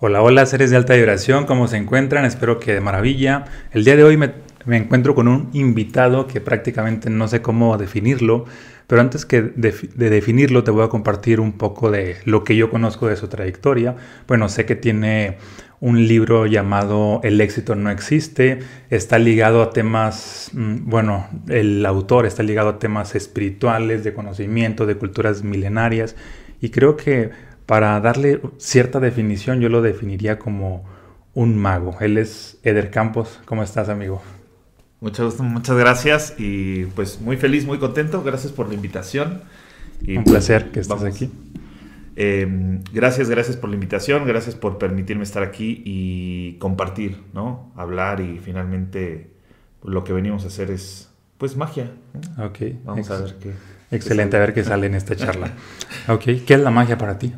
Hola, hola, seres de alta vibración, ¿cómo se encuentran? Espero que de maravilla. El día de hoy me, encuentro con un invitado que prácticamente no sé cómo definirlo, pero antes que de, definirlo te voy a compartir un poco de lo que yo conozco de su trayectoria. Bueno, sé que tiene un libro llamado El éxito no existe, está ligado a temas, mm, bueno, el autor está ligado a temas espirituales, de conocimiento, de culturas milenarias, y creo que para darle cierta definición, yo lo definiría como un mago. Él es Eder Campos. ¿Cómo estás, amigo? Muchas, muchas gracias y pues muy feliz, muy contento. Gracias por la invitación. un placer que estés aquí. Em, gracias, gracias por la invitación, gracias por permitirme estar aquí y compartir, ¿no? Hablar y finalmente lo que venimos a hacer es, pues, magia. Ok. Vamos a ver qué. Excelente, a ver qué sale en esta charla. ok, ¿qué es la magia para ti?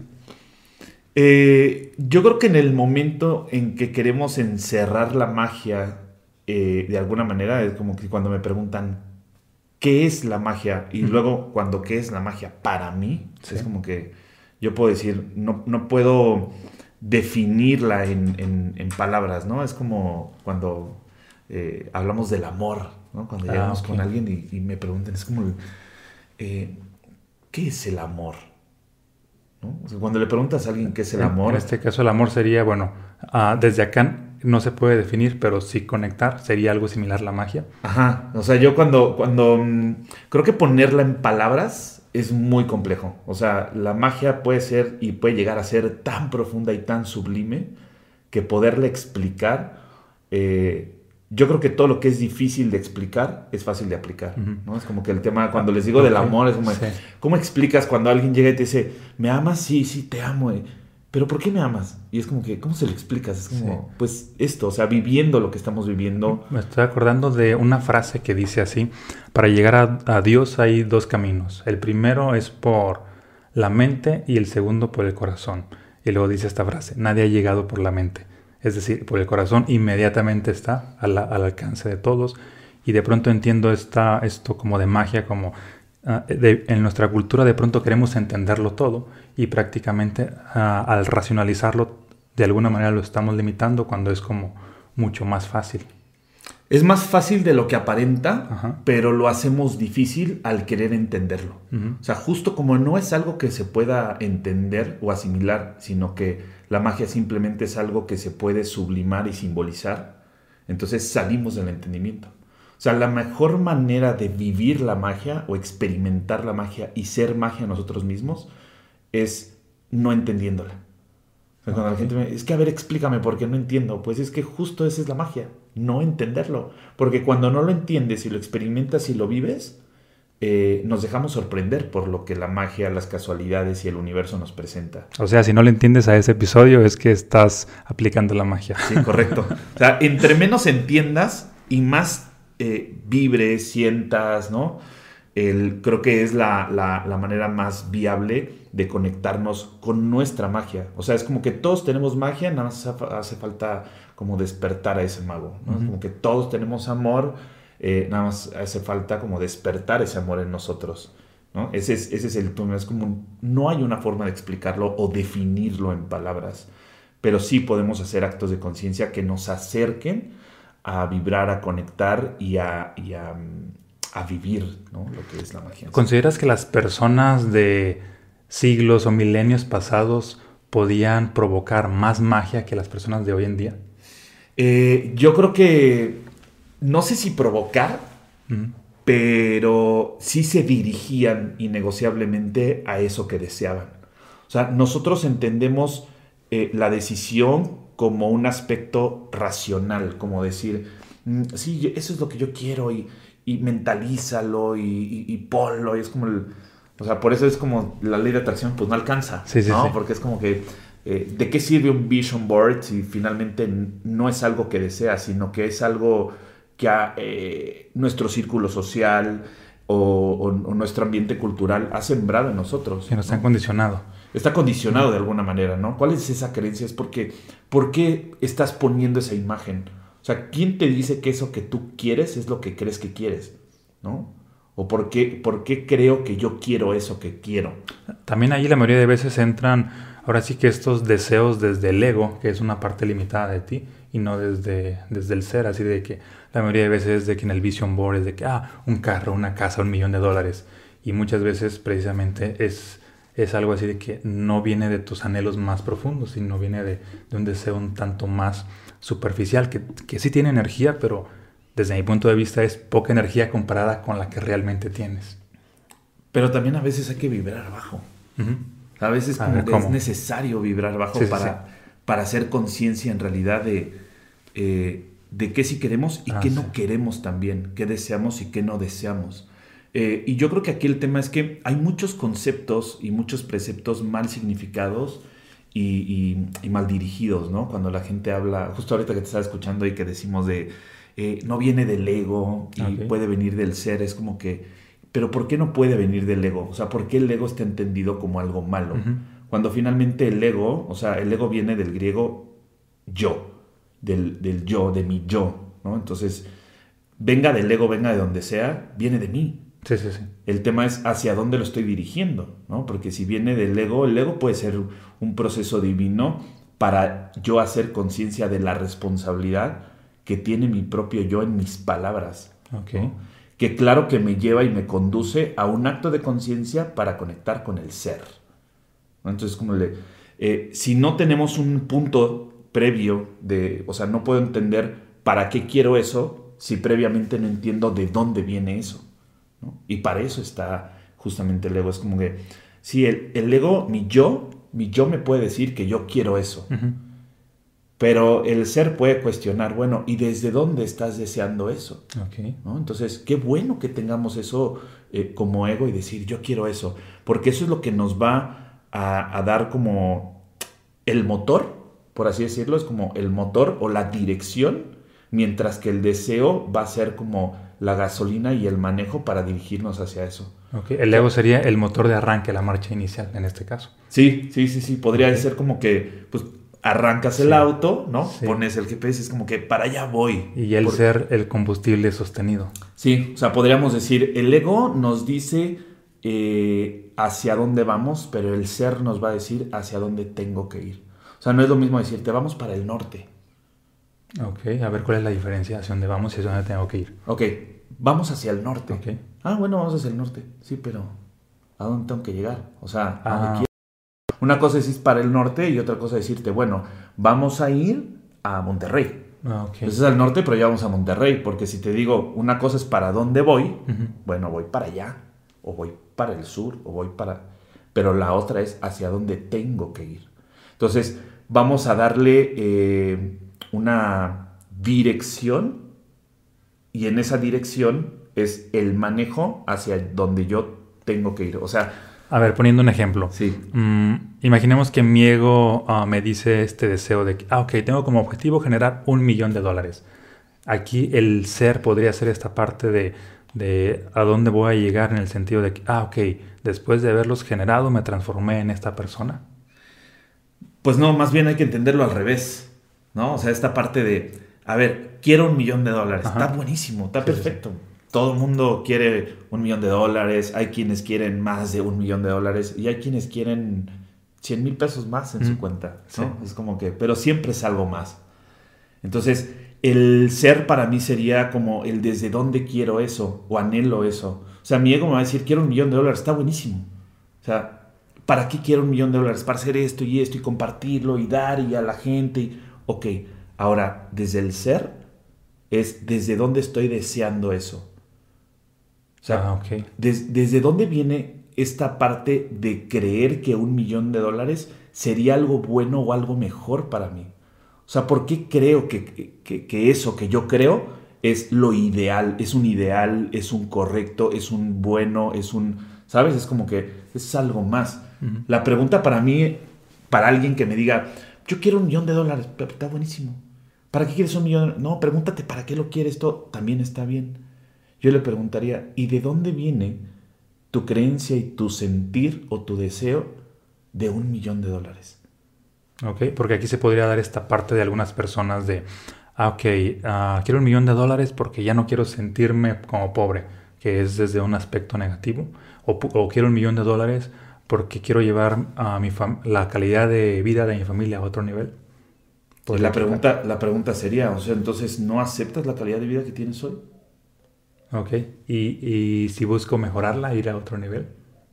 Eh, yo creo que en el momento en que queremos encerrar la magia eh, de alguna manera, es como que cuando me preguntan, ¿qué es la magia? Y luego cuando, ¿qué es la magia para mí? Es como que yo puedo decir, no, no puedo definirla en, palabras, ¿no? Es como cuando eh, hablamos del amor, ¿no? Cuando ah, llegamos con alguien y, y, me preguntan, es como, ¿qué es el amor? Cuando le preguntas a alguien qué es el amor. En este caso, el amor sería, bueno, ah, desde acá no se puede definir, pero sí conectar sería algo similar a la magia. Ajá. O sea, yo cuando, cuando mm, creo que ponerla en palabras es muy complejo. O sea, la magia puede ser y puede llegar a ser tan profunda y tan sublime que poderle explicar eh, yo creo que todo lo que es difícil de explicar es fácil de aplicar, ¿no? Es como que el tema, cuando les digo del amor, es como, ¿cómo explicas cuando alguien llega y te dice, ¿me amas? Sí, sí, te amo, eh. pero ¿por qué me amas? Y es como que, ¿cómo se lo explicas? Es como, pues esto, o sea, viviendo lo que estamos viviendo. Me estoy acordando de una frase que dice así, para llegar a, a Dios hay dos caminos, el primero es por la mente y el segundo por el corazón. Y luego dice esta frase, nadie ha llegado por la mente es decir, por el corazón, inmediatamente está al, alcance de todos. Y de pronto entiendo esta, esto como de magia, como ah, en nuestra cultura de pronto queremos entenderlo todo y prácticamente ah, al racionalizarlo de alguna manera lo estamos limitando cuando es como mucho más fácil. Es más fácil de lo que aparenta, pero lo hacemos difícil al querer entenderlo. O sea, justo como no es algo que se pueda entender o asimilar, sino que la magia simplemente es algo que se puede sublimar y simbolizar, entonces salimos del entendimiento. O sea, la mejor manera de vivir la magia o experimentar la magia y ser magia nosotros mismos es no entendiéndola. cuando la gente me es que a ver, explícame por qué no entiendo. Pues es que justo esa es la magia, no entenderlo. Porque cuando no lo entiendes y lo experimentas y lo vives, eh, nos dejamos sorprender por lo que la magia, las casualidades y el universo nos presenta. O sea, si no le entiendes a ese episodio es que estás aplicando la magia. Sí, correcto. o sea, entre menos entiendas y más eh, vibres, sientas, ¿no? El, creo que es la, la, manera más viable de conectarnos con nuestra magia. O sea, es como que todos tenemos magia, nada más hace falta como despertar a ese mago. ¿no? Es como que todos tenemos amor eh, nada más hace falta como despertar ese amor en nosotros. ¿no? Ese, es, ese es el punto. Es como, no hay una forma de explicarlo o definirlo en palabras, pero sí podemos hacer actos de conciencia que nos acerquen a vibrar, a conectar y a, a, vivir ¿no? lo que es la magia. ¿Consideras que las personas de siglos o milenios pasados podían provocar más magia que las personas de hoy en día? Eh, yo creo que no sé si provocar, pero sí se dirigían innegociablemente a eso que deseaban. O sea, nosotros entendemos eh, la decisión como un aspecto racional, como decir, mm, sí, eso es lo que yo quiero y, mentalízalo y, y, ponlo. Y es como el, o sea, por eso es como la ley de atracción, pues no alcanza, ¿no? Porque es como que, eh, ¿de qué sirve un vision board si finalmente no es algo que deseas, sino que es algo que eh, nuestro círculo social o, nuestro ambiente cultural ha sembrado en nosotros. Que nos han condicionado. Está condicionado de alguna manera, ¿no? ¿Cuál es esa creencia? Es porque, ¿por qué estás poniendo esa imagen? O sea, ¿quién te dice que eso que tú quieres es lo que crees que quieres? ¿No? ¿O por qué, por qué creo que yo quiero eso que quiero? También ahí la mayoría de veces entran ahora sí que estos deseos desde el ego, que es una parte limitada de ti, y no desde, desde el ser, así de que la mayoría de veces de que en el vision board es de que, ah, un carro, una casa, un millón de dólares, y muchas veces precisamente es, es algo así de que no viene de tus anhelos más profundos, sino viene de, de un deseo un tanto más superficial, que, que sí tiene energía, pero desde mi punto de vista es poca energía comparada con la que realmente tienes. Pero también a veces hay que vibrar bajo. A veces como es necesario vibrar bajo para, para hacer conciencia en realidad de, eh, de qué sí queremos y ah, qué no queremos también, qué deseamos y qué no deseamos. Eh, y yo creo que aquí el tema es que hay muchos conceptos y muchos preceptos mal significados y, mal dirigidos, ¿no? Cuando la gente habla, justo ahorita que te estaba escuchando y que decimos de, eh, no viene del ego y puede venir del ser, es como que, pero ¿por qué no puede venir del ego? O sea, ¿por qué el ego está entendido como algo malo? Cuando finalmente el ego, o sea, el ego viene del griego yo, del, del yo, de mi yo, ¿no? Entonces, venga del ego, venga de donde sea, viene de mí. Sí, sí, sí. El tema es hacia dónde lo estoy dirigiendo, ¿no? Porque si viene del ego, el ego puede ser un proceso divino para yo hacer conciencia de la responsabilidad que tiene mi propio yo en mis palabras. Okay. Que claro que me lleva y me conduce a un acto de conciencia para conectar con el ser. Entonces, como le, eh, si no tenemos un punto previo de, o sea, no puedo entender para qué quiero eso si previamente no entiendo de dónde viene eso. Y para eso está justamente el ego. Es como que, si el, el, ego, mi yo, mi yo me puede decir que yo quiero eso. Pero el ser puede cuestionar, bueno, ¿y desde dónde estás deseando eso? Entonces, qué bueno que tengamos eso eh, como ego y decir, yo quiero eso. Porque eso es lo que nos va a, a dar como el motor, por así decirlo, es como el motor o la dirección, mientras que el deseo va a ser como la gasolina y el manejo para dirigirnos hacia eso. Okay. El ego sería el motor de arranque, la marcha inicial en este caso. Sí, sí, sí, sí. Podría ser como que, pues, arrancas el auto, ¿no? Pones el GPS, es como que para allá voy. Y el ser el combustible sostenido. Sí, o sea, podríamos decir, el ego nos dice eh, hacia dónde vamos, pero el ser nos va a decir hacia dónde tengo que ir. O sea, no es lo mismo decirte, vamos para el norte. Ok, a ver cuál es la diferencia hacia dónde vamos y hacia dónde tengo que ir. Ok, vamos hacia el norte. Okay. Ah, bueno, vamos hacia el norte. Sí, pero ¿a dónde tengo que llegar? O sea, ¿a dónde ah. Una cosa es ir para el norte y otra cosa es decirte, bueno, vamos a ir a Monterrey. Ah, okay. Entonces al norte, pero ya vamos a Monterrey, porque si te digo, una cosa es para dónde voy, bueno, voy para allá, o voy para el sur, o voy para... Pero la otra es hacia dónde tengo que ir. Entonces, vamos a darle eh, una dirección y en esa dirección es el manejo hacia donde yo tengo que ir. O sea... A ver, poniendo un ejemplo. Sí. Mm, imaginemos que mi ego ah, me dice este deseo de que, ah, ok, tengo como objetivo generar un millón de dólares. Aquí el ser podría ser esta parte de, de a dónde voy a llegar en el sentido de que, ah, ok, después de haberlos generado me transformé en esta persona. Pues no, más bien hay que entenderlo al revés, ¿no? O sea, esta parte de, a ver, quiero un millón de dólares, está buenísimo, está perfecto. Todo el mundo quiere un millón de dólares, hay quienes quieren más de un millón de dólares y hay quienes quieren 100 mil pesos más en su cuenta, ¿no? Es como que, pero siempre es algo más. Entonces, el ser para mí sería como el desde dónde quiero eso o anhelo eso. O sea, mi ego me va a decir, quiero un millón de dólares, está buenísimo. O sea, ¿Para qué quiero un millón de dólares? Para hacer esto y esto y compartirlo y dar y a la gente. Ok, ahora, desde el ser es desde dónde estoy deseando eso. O sea, ah, okay. desde dónde viene esta parte de creer que un millón de dólares sería algo bueno o algo mejor para mí. O sea, ¿por qué creo que, que eso que yo creo es lo ideal? Es un ideal, es un correcto, es un bueno, es un... ¿Sabes? Es como que es algo más. La pregunta para mí, para alguien que me diga, yo quiero un millón de dólares, pero está buenísimo. ¿Para qué quieres un millón? No, pregúntate para qué lo quieres, esto también está bien. Yo le preguntaría, ¿y de dónde viene tu creencia y tu sentir o tu deseo de un millón de dólares? Ok, porque aquí se podría dar esta parte de algunas personas de, ah, ok, ah, quiero un millón de dólares porque ya no quiero sentirme como pobre, que es desde un aspecto negativo, o, o quiero un millón de dólares porque quiero llevar a mi la calidad de vida de mi familia a otro nivel. Pues la pregunta, la pregunta sería, o sea, entonces, ¿no aceptas la calidad de vida que tienes hoy? Ok, ¿Y, y si busco mejorarla, ir a otro nivel?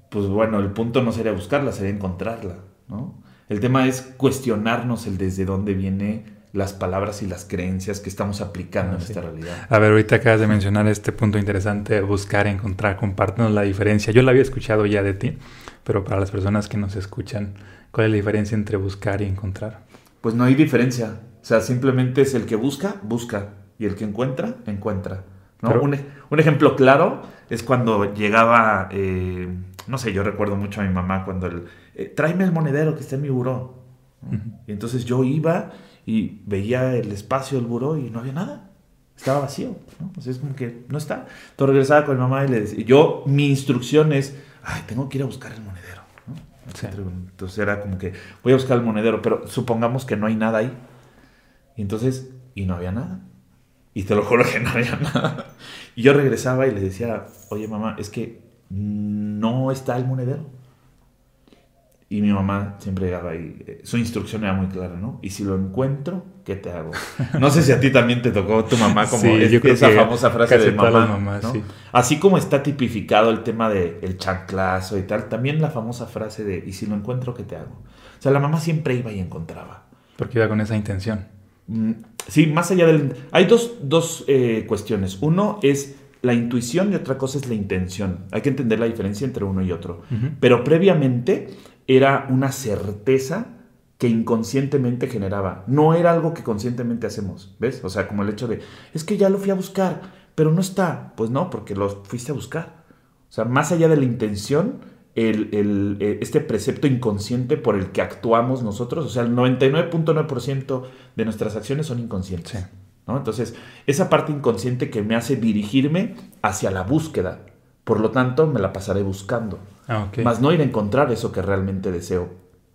Pues bueno, el punto no sería buscarla, sería encontrarla, ¿no? El tema es cuestionarnos el desde dónde viene las palabras y las creencias que estamos aplicando en esta realidad. A ver, ahorita acabas de mencionar este punto interesante, buscar, encontrar, compartirnos la diferencia. Yo la había escuchado ya de ti, pero para las personas que nos escuchan, ¿cuál es la diferencia entre buscar y encontrar? Pues no hay diferencia. O sea, simplemente es el que busca, busca. Y el que encuentra, encuentra. un, un, ejemplo claro es cuando llegaba, eh, no sé, yo recuerdo mucho a mi mamá cuando el, eh, tráeme el monedero que está en mi buró. Y entonces yo iba y veía el espacio del buró y no había nada. Estaba vacío, ¿no? es como que no está. Entonces regresaba con mi mamá y le decía, yo, mi instrucción es, ay, tengo que ir a buscar el monedero, Entonces era como que voy a buscar el monedero, pero supongamos que no hay nada ahí. Y entonces, y no había nada. Y te lo juro que no había nada. Y yo regresaba y le decía, oye mamá, es que no está el monedero. Y mi mamá siempre llegaba y eh, su instrucción era muy clara, ¿no? Y si lo encuentro, ¿qué te hago? No sé si a ti también te tocó tu mamá como esa famosa frase de mamá. Así como está tipificado el tema del el chanclazo y tal, también la famosa frase de ¿y si lo encuentro, qué te hago? O sea, la mamá siempre iba y encontraba. Porque iba con esa intención. Mm, sí, más allá del... Hay dos, dos eh, cuestiones. Uno es la intuición y otra cosa es la intención. Hay que entender la diferencia entre uno y otro. Pero previamente era una certeza que inconscientemente generaba. No era algo que conscientemente hacemos, ¿ves? O sea, como el hecho de, es que ya lo fui a buscar, pero no está. Pues no, porque lo fuiste a buscar. O sea, más allá de la intención, el, eh, este precepto inconsciente por el que actuamos nosotros, o sea, el 99.9% de nuestras acciones son inconscientes. ¿no? Entonces, esa parte inconsciente que me hace dirigirme hacia la búsqueda, por lo tanto, me la pasaré buscando. Ah, Más no ir a encontrar eso que realmente deseo.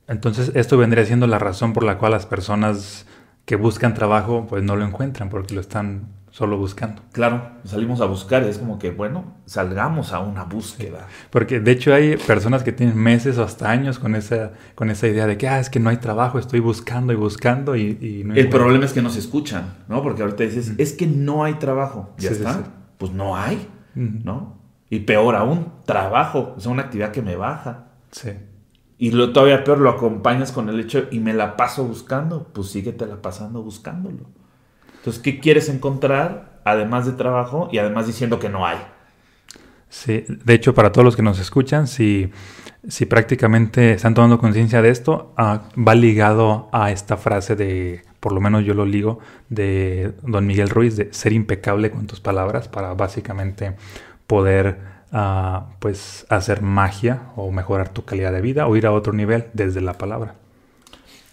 Entonces, esto vendría siendo la razón por la cual las personas que buscan trabajo, pues no lo encuentran, porque lo están solo buscando. Claro, salimos a buscar, es como que, bueno, salgamos a una búsqueda. Porque de hecho hay personas que tienen meses o hasta años con esa, con esa idea de que, ah, es que no hay trabajo, estoy buscando y buscando y, El problema es que no se escuchan, ¿no? Porque ahorita dices, es que no hay trabajo, ya está, pues no hay, ¿no? Y peor aún, trabajo, es una actividad que me baja. Sí. Y lo todavía peor, lo acompañas con el hecho y me la paso buscando, pues síguete la pasando buscándolo. Entonces, ¿qué quieres encontrar además de trabajo y además diciendo que no hay? Sí, de hecho, para todos los que nos escuchan, si, si prácticamente están tomando conciencia de esto, ah, va ligado a esta frase de, por lo menos yo lo ligo, de don Miguel Ruiz, de ser impecable con tus palabras para básicamente poder ah, pues hacer magia o mejorar tu calidad de vida o ir a otro nivel desde la palabra.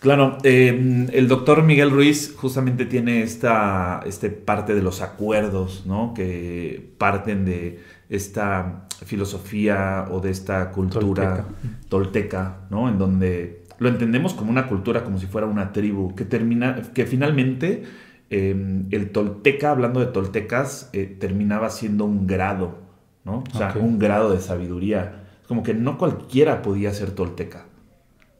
Claro, em, el doctor Miguel Ruiz justamente tiene esta este parte de los acuerdos, ¿no? Que parten de esta filosofía o de esta cultura tolteca, ¿no? En donde lo entendemos como una cultura, como si fuera una tribu, que termina, que finalmente em, el tolteca, hablando de toltecas, eh, terminaba siendo un grado, ¿no? O sea, un grado de sabiduría. Es como que no cualquiera podía ser tolteca.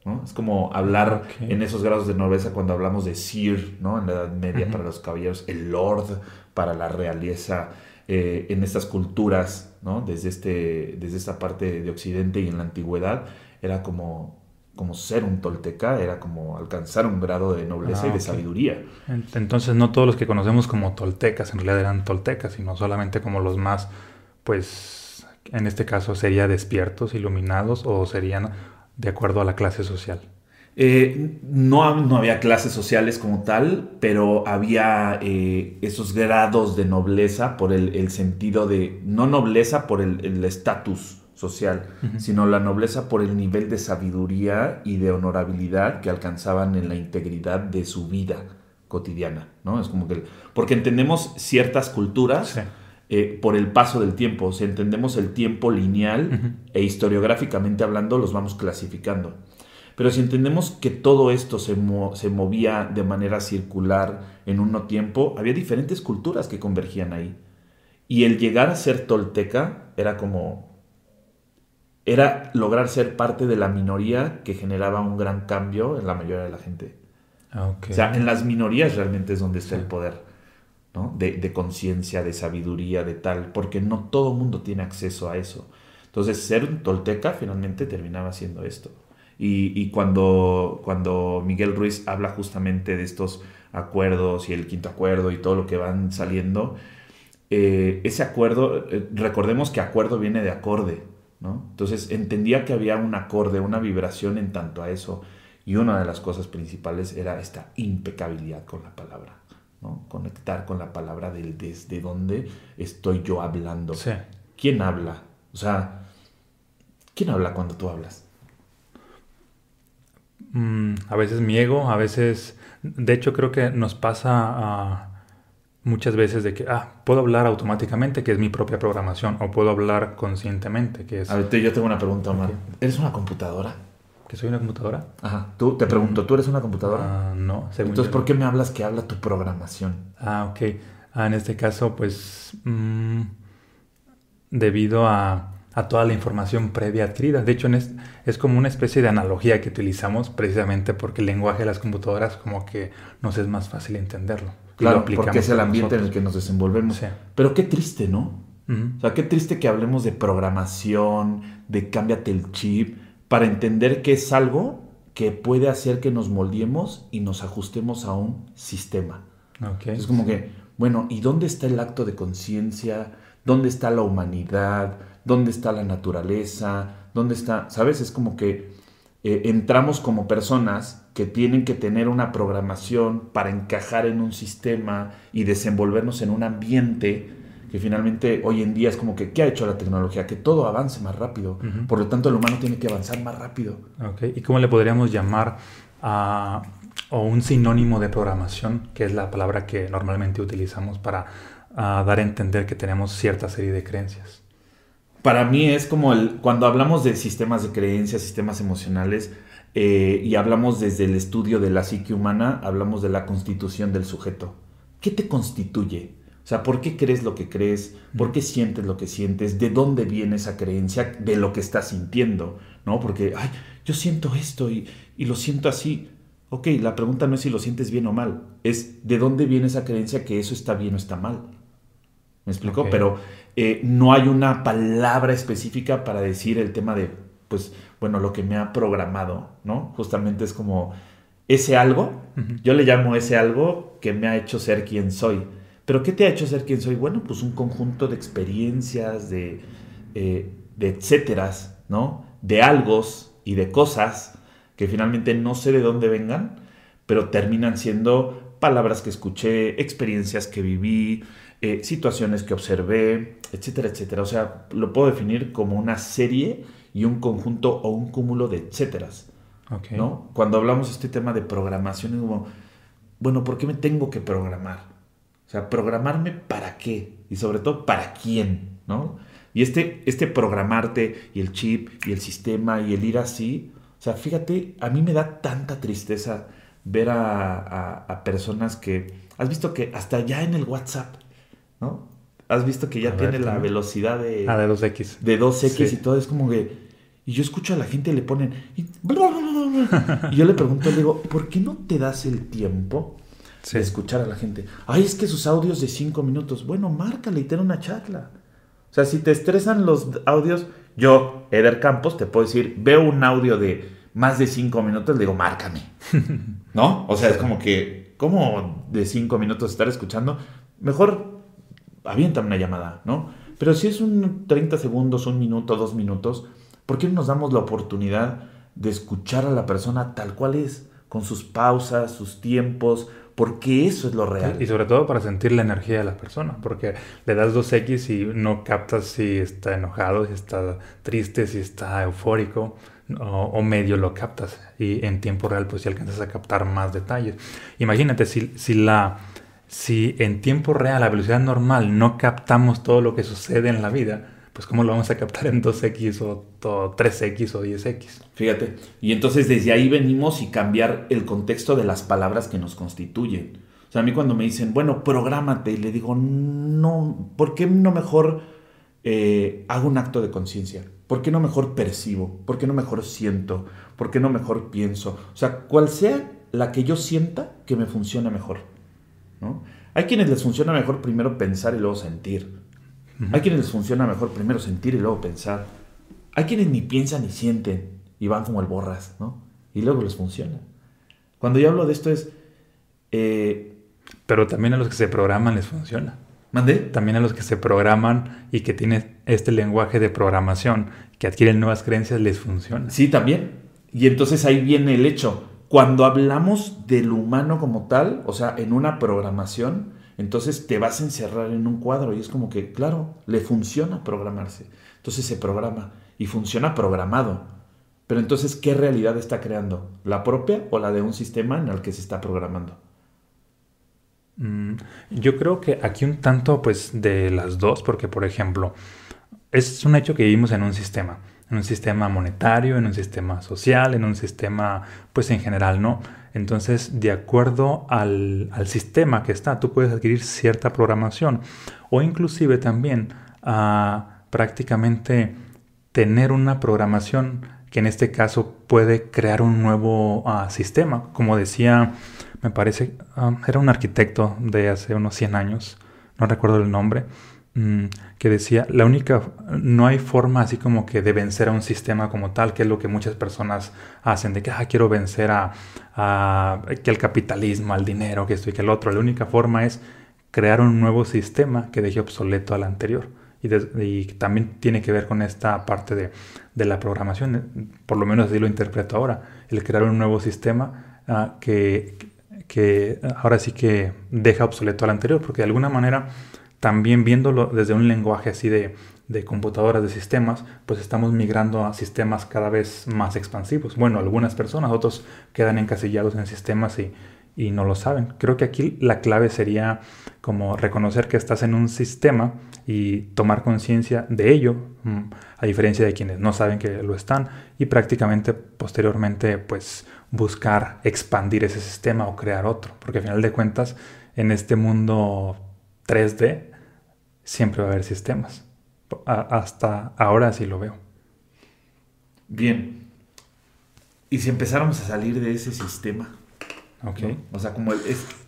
¿no? Es como hablar en esos grados de nobleza cuando hablamos de Sir, ¿no? En la Edad Media para los caballeros, el Lord para la realeza, eh, en estas culturas, ¿no? Desde, este, desde esta parte de Occidente y en la antigüedad, era como, como ser un tolteca, era como alcanzar un grado de nobleza y de ah, sabiduría. Entonces no todos los que conocemos como toltecas en realidad eran toltecas, sino solamente como los más pues en este caso sería despiertos, iluminados o serían de acuerdo a la clase social. Eh, no, no, había clases sociales como tal, pero había eh, esos grados de nobleza por el, sentido de, no nobleza por el estatus social, sino la nobleza por el nivel de sabiduría y de honorabilidad que alcanzaban en la integridad de su vida cotidiana, ¿no? Es como que, porque entendemos ciertas culturas. Eh, por el paso del tiempo. Si entendemos el tiempo lineal e historiográficamente hablando, los vamos clasificando. Pero si entendemos que todo esto se, se movía de manera circular en un no tiempo, había diferentes culturas que convergían ahí. Y el llegar a ser tolteca era como era lograr ser parte de la minoría que generaba un gran cambio en la mayoría de la gente. Ah, o sea, en las minorías realmente es donde está el poder, De, conciencia, de sabiduría, de tal, porque no todo mundo tiene acceso a eso. Entonces, ser un tolteca finalmente terminaba siendo esto. Y, y, cuando, cuando Miguel Ruiz habla justamente de estos acuerdos y el quinto acuerdo y todo lo que van saliendo, eh, ese acuerdo, eh, recordemos que acuerdo viene de acorde, ¿no? Entonces entendía que había un acorde, una vibración en tanto a eso. Y una de las cosas principales era esta impecabilidad con la palabra, ¿no? Conectar con la palabra del desde dónde estoy yo hablando. ¿Quién habla? O sea, ¿quién habla cuando tú hablas? Mm, a veces mi ego, a veces... De hecho, creo que nos pasa muchas veces de que, ah, puedo hablar automáticamente, que es mi propia programación, o puedo hablar conscientemente, que es... A ver, yo tengo una pregunta, Omar. ¿Eres una computadora? ¿Que soy una computadora? Ajá. Tú, te pregunto, ¿tú eres una computadora? Ah, no, según Entonces, ¿por qué me hablas que habla tu programación? Ah, ok. Ah, en este caso, pues, mm, debido a a toda la información previa adquirida. De hecho, es, es, como una especie de analogía que utilizamos precisamente porque el lenguaje de las computadoras como que nos es más fácil entenderlo. Claro, porque es el ambiente en el que nos desenvolvemos. Pero qué triste, ¿no? O sea, qué triste que hablemos de programación, de cámbiate el chip, para entender que es algo que puede hacer que nos moldeemos y nos ajustemos a un sistema. Es como que, bueno, ¿y dónde está el acto de conciencia? ¿Dónde está la humanidad? dónde está la naturaleza, dónde está, ¿sabes? Es como que eh, entramos como personas que tienen que tener una programación para encajar en un sistema y desenvolvernos en un ambiente que finalmente hoy en día es como que, ¿qué ha hecho la tecnología? Que todo avance más rápido. Por lo tanto, el humano tiene que avanzar más rápido. Okay. ¿Y cómo le podríamos llamar a o un sinónimo de programación, que es la palabra que normalmente utilizamos para dar a entender que tenemos cierta serie de creencias? para mí es como el, cuando hablamos de sistemas de creencias, sistemas emocionales, eh, y hablamos desde el estudio de la psique humana, hablamos de la constitución del sujeto. ¿Qué te constituye? O sea, ¿por qué crees lo que crees? ¿Por qué sientes lo que sientes? ¿De dónde viene esa creencia de lo que estás sintiendo? ¿No? Porque, ay, yo siento esto y, y lo siento así. Ok, la pregunta no es si lo sientes bien o mal, es de dónde viene esa creencia que eso está bien o está mal. ¿Me explico? Pero eh, no hay una palabra específica para decir el tema de, pues, bueno, lo que me ha programado, ¿no? Justamente es como ese algo, yo le llamo ese algo que me ha hecho ser quien soy. Pero ¿qué te ha hecho ser quien soy? Bueno, pues un conjunto de experiencias, de, eh, de etcéteras, ¿no? De algos y de cosas que finalmente no sé de dónde vengan, pero terminan siendo palabras que escuché, experiencias que viví, eh, situaciones que observé, etcétera, etcétera. O sea, lo puedo definir como una serie y un conjunto o un cúmulo de etcéteras. ¿no? Cuando hablamos de este tema de programación, es como, bueno, ¿por qué me tengo que programar? O sea, programarme para qué y sobre todo para quién, ¿no? Y este, este programarte y el chip y el sistema y el ir así, o sea, fíjate, a mí me da tanta tristeza ver a personas que, has visto que hasta ya en el WhatsApp, ¿no? Has visto que ya tiene la velocidad de... Ah, de 2X. De 2X y todo, es como que... Y yo escucho a la gente y le ponen... Y, yo le pregunto, le digo, ¿por qué no te das el tiempo de escuchar a la gente? Ay, es que sus audios de 5 minutos. Bueno, márcale y ten una charla. O sea, si te estresan los audios, yo, Eder Campos, te puedo decir, veo un audio de más de 5 minutos, le digo, márcame. ¿No? O sea, es como que, ¿cómo de 5 minutos estar escuchando? Mejor avientan una llamada, ¿no? Pero si es un 30 segundos, un minuto, dos minutos, ¿por qué no nos damos la oportunidad de escuchar a la persona tal cual es, con sus pausas, sus tiempos, porque eso es lo real. Y sobre todo para sentir la energía de la persona, porque le das 2X y no captas si está enojado, si está triste, si está eufórico, o, medio lo captas. Y en tiempo real, pues si alcanzas a captar más detalles. Imagínate, si, si la si en tiempo real, a velocidad normal, no captamos todo lo que sucede en la vida, pues ¿cómo lo vamos a captar en 2X o 3X o 10X? Fíjate, y entonces desde ahí venimos y cambiar el contexto de las palabras que nos constituyen. O sea, a mí cuando me dicen, bueno, prográmate, y le digo, no, ¿por qué no mejor eh, hago un acto de conciencia? ¿Por qué no mejor percibo? ¿Por qué no mejor siento? ¿Por qué no mejor pienso? O sea, cual sea la que yo sienta que me funcione mejor. ¿no? Hay quienes les funciona mejor primero pensar y luego sentir. Hay quienes les funciona mejor primero sentir y luego pensar. Hay quienes ni piensan ni sienten y van como el borras, ¿no? Y luego les funciona. Cuando yo hablo de esto es... Eh, Pero también a los que se programan les funciona. ¿Mandé? También a los que se programan y que tienen este lenguaje de programación, que adquieren nuevas creencias, les funciona. Sí, también. Y entonces ahí viene el hecho. Cuando hablamos del humano como tal, o sea, en una programación, entonces te vas a encerrar en un cuadro y es como que, claro, le funciona programarse. Entonces se programa y funciona programado. Pero entonces, ¿qué realidad está creando? ¿La propia o la de un sistema en el que se está programando? Mm, yo creo que aquí un tanto pues de las dos, porque por ejemplo, es un hecho que vivimos en un sistema, en un sistema monetario, en un sistema social, en un sistema pues en general, ¿no? Entonces, de acuerdo al, sistema que está, tú puedes adquirir cierta programación o inclusive también a prácticamente tener una programación que en este caso puede crear un nuevo ah, sistema. Como decía me parece, um, era un arquitecto de hace unos 100 años, no recuerdo el nombre, que decía, la única, no hay forma así como que de vencer a un sistema como tal, que es lo que muchas personas hacen, de que ah, quiero vencer a, que el capitalismo, al dinero, que esto y que el otro. La única forma es crear un nuevo sistema que deje obsoleto al anterior. Y, también tiene que ver con esta parte de, de, la programación, por lo menos así lo interpreto ahora, el crear un nuevo sistema ah, que, que ahora sí que deja obsoleto al anterior, porque de alguna manera también viéndolo desde un lenguaje así de, computadoras, de sistemas, pues estamos migrando a sistemas cada vez más expansivos. Bueno, algunas personas, otros quedan encasillados en sistemas y, y no lo saben. Creo que aquí la clave sería como reconocer que estás en un sistema y tomar conciencia de ello, mm, a diferencia de quienes no saben que lo están, y prácticamente posteriormente pues buscar expandir ese sistema o crear otro, porque al final de cuentas en este mundo 3D siempre va a haber sistemas. hasta ahora sí lo veo. Bien. ¿Y si empezáramos a salir de ese sistema? Ok. O sea, como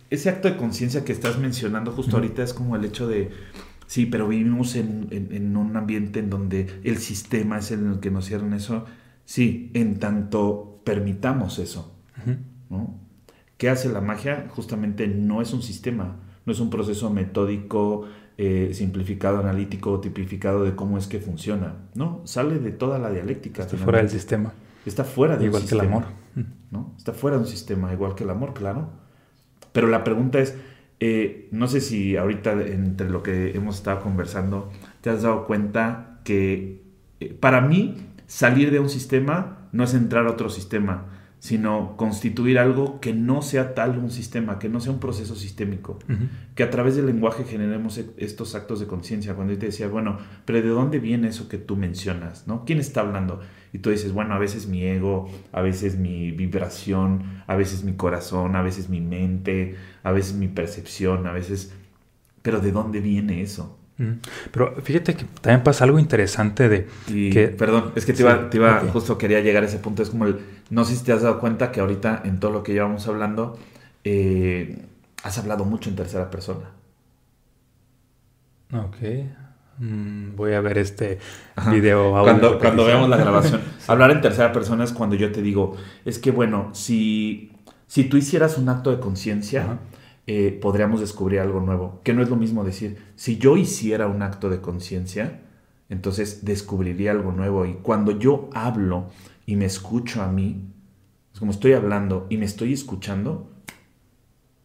ese acto de conciencia que estás mencionando justo ahorita es como el hecho de, sí, pero vivimos en, un ambiente en donde el sistema es el que nos cierran eso. Sí, en tanto permitamos eso. ¿no? ¿Qué hace la magia? Justamente no es un sistema, no es un proceso metódico, eh, simplificado, analítico o tipificado de cómo es que funciona. No, sale de toda la dialéctica. Está fuera del sistema. Está fuera del Igual que el amor. ¿no? Está fuera de un sistema, igual que el amor, claro. Pero la pregunta es, eh, no sé si ahorita entre lo que hemos estado conversando, te has dado cuenta que eh, para mí salir de un sistema no es entrar a otro sistema, sino constituir algo que no sea tal un sistema, que no sea un proceso sistémico, que a través del lenguaje generemos e-, estos actos de conciencia. Cuando yo te decía, bueno, pero ¿de dónde viene eso que tú mencionas? ¿no? ¿Quién está hablando? Y tú dices, bueno, a veces mi ego, a veces mi vibración, a veces mi corazón, a veces mi mente, a veces mi percepción, a veces... Pero ¿de dónde viene eso? Pero fíjate que también pasa algo interesante de... que, perdón, es que te iba, te iba justo quería llegar a ese punto. Es como el... No sé si te has dado cuenta que ahorita en todo lo que llevamos hablando, eh, has hablado mucho en tercera persona. Ok. Mm, voy a ver este video. Cuando, cuando veamos la grabación. Hablar en tercera persona es cuando yo te digo, es que bueno, si, si tú hicieras un acto de conciencia, eh, podríamos descubrir algo nuevo. Que no es lo mismo decir, si yo hiciera un acto de conciencia, entonces descubriría algo nuevo. Y cuando yo hablo y me escucho a mí, es como estoy hablando y me estoy escuchando,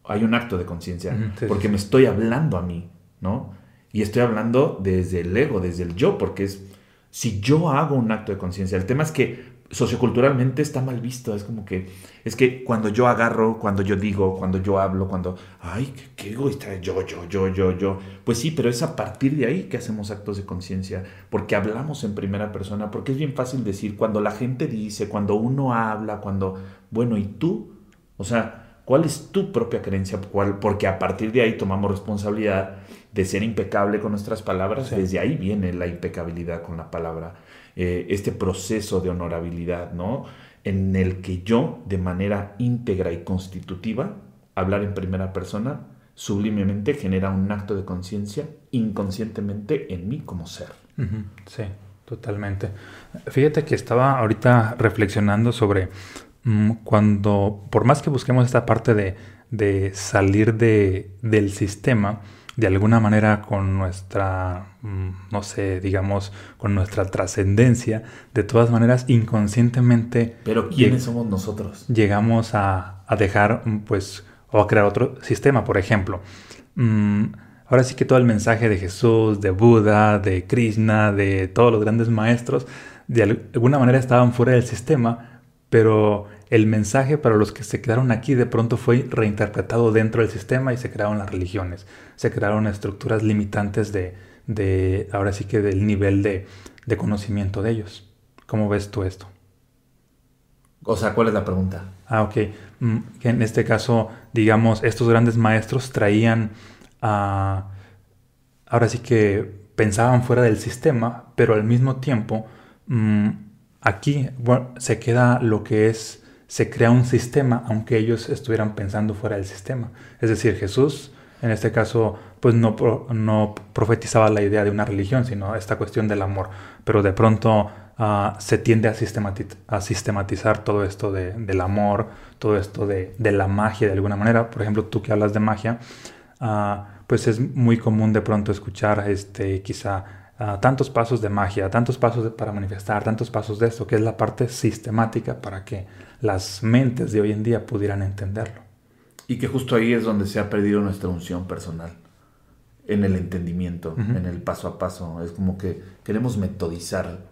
hay un acto de conciencia, porque me estoy hablando a mí, ¿no? Y estoy hablando desde el ego, desde el yo, porque es, si yo hago un acto de conciencia, el tema es que socioculturalmente está mal visto, es como que, es que cuando yo agarro, cuando yo digo, cuando yo hablo, cuando, ay, qué, egoísta, yo, yo, yo, yo, yo, pues sí, pero es a partir de ahí que hacemos actos de conciencia, porque hablamos en primera persona, porque es bien fácil decir, cuando la gente dice, cuando uno habla, cuando, bueno, ¿y tú? O sea, ¿cuál es tu propia creencia? ¿Cuál? Porque a partir de ahí tomamos responsabilidad de ser impecable con nuestras palabras, desde ahí viene la impecabilidad con la palabra, eh, este proceso de honorabilidad, ¿no? En el que yo, de manera íntegra y constitutiva, hablar en primera persona, sublimemente genera un acto de conciencia inconscientemente en mí como ser. Sí, totalmente. Fíjate que estaba ahorita reflexionando sobre mm, cuando, por más que busquemos esta parte de, de salir de, del sistema, de alguna manera con nuestra, mm, no sé, digamos, con nuestra trascendencia, de todas maneras inconscientemente... Pero ¿quiénes somos nosotros? Llegamos a, a, dejar, mm, pues, o a crear otro sistema, por ejemplo. Mm, ahora sí que todo el mensaje de Jesús, de Buda, de Krishna, de todos los grandes maestros, de alguna manera estaban fuera del sistema, pero el mensaje para los que se quedaron aquí de pronto fue reinterpretado dentro del sistema y se crearon las religiones, se crearon estructuras limitantes de, de ahora sí que del nivel de, de, conocimiento de ellos. ¿Cómo ves tú esto? O sea, ¿cuál es la pregunta? Ah, ok. Mm, en este caso, digamos, estos grandes maestros traían a... ahora sí que pensaban fuera del sistema, pero al mismo tiempo, mmm, aquí bueno, se queda lo que es se crea un sistema aunque ellos estuvieran pensando fuera del sistema. Es decir, Jesús, en este caso, pues no, no profetizaba la idea de una religión, sino esta cuestión del amor. Pero de pronto uh, se tiende a, sistematizar todo esto de, del amor, todo esto de, de, la magia de alguna manera. Por ejemplo, tú que hablas de magia, uh, pues es muy común de pronto escuchar este, quizá uh, tantos pasos de magia, tantos pasos para manifestar, tantos pasos de esto, que es la parte sistemática para que las mentes de hoy en día pudieran entenderlo. Y que justo ahí es donde se ha perdido nuestra unción personal, en el entendimiento, en el paso a paso. Es como que queremos metodizar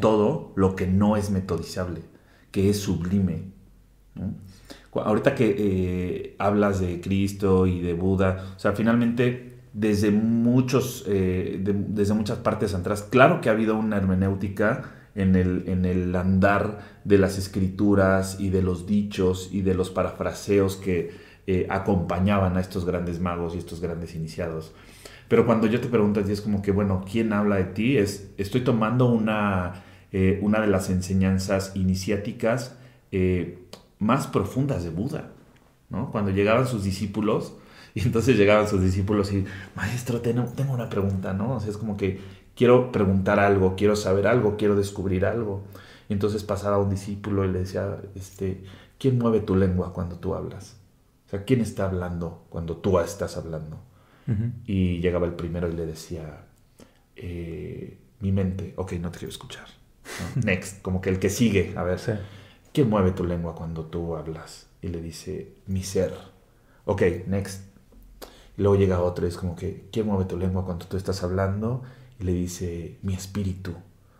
todo lo que no es metodizable, que es sublime. Ahorita que eh, hablas de Cristo y de Buda, o sea, finalmente desde muchos, eh, desde muchas partes atrás, claro que ha habido una hermenéutica en el, en el andar de las escrituras y de los dichos y de los parafraseos que eh, acompañaban a estos grandes magos y estos grandes iniciados. Pero cuando yo te pregunto, es como que, bueno, ¿quién habla de ti? Es, estoy tomando una, eh, una de las enseñanzas iniciáticas eh, más profundas de Buda. ¿no? Cuando llegaban sus discípulos, y entonces llegaban sus discípulos y, maestro, tengo, tengo una pregunta, ¿no? O sea, es como que, quiero preguntar algo, quiero saber algo, quiero descubrir algo. Y entonces pasaba un discípulo y le decía, este, ¿quién mueve tu lengua cuando tú hablas? O sea, ¿quién está hablando cuando tú estás hablando? Y llegaba el primero y le decía, eh, mi mente, ok, no te quiero escuchar. Next, como que el que sigue, a ver, ¿quién mueve tu lengua cuando tú hablas? Y le dice, mi ser. Ok, next. Luego llega otro y es como que, ¿quién mueve tu lengua cuando tú estás hablando? y le dice, mi espíritu.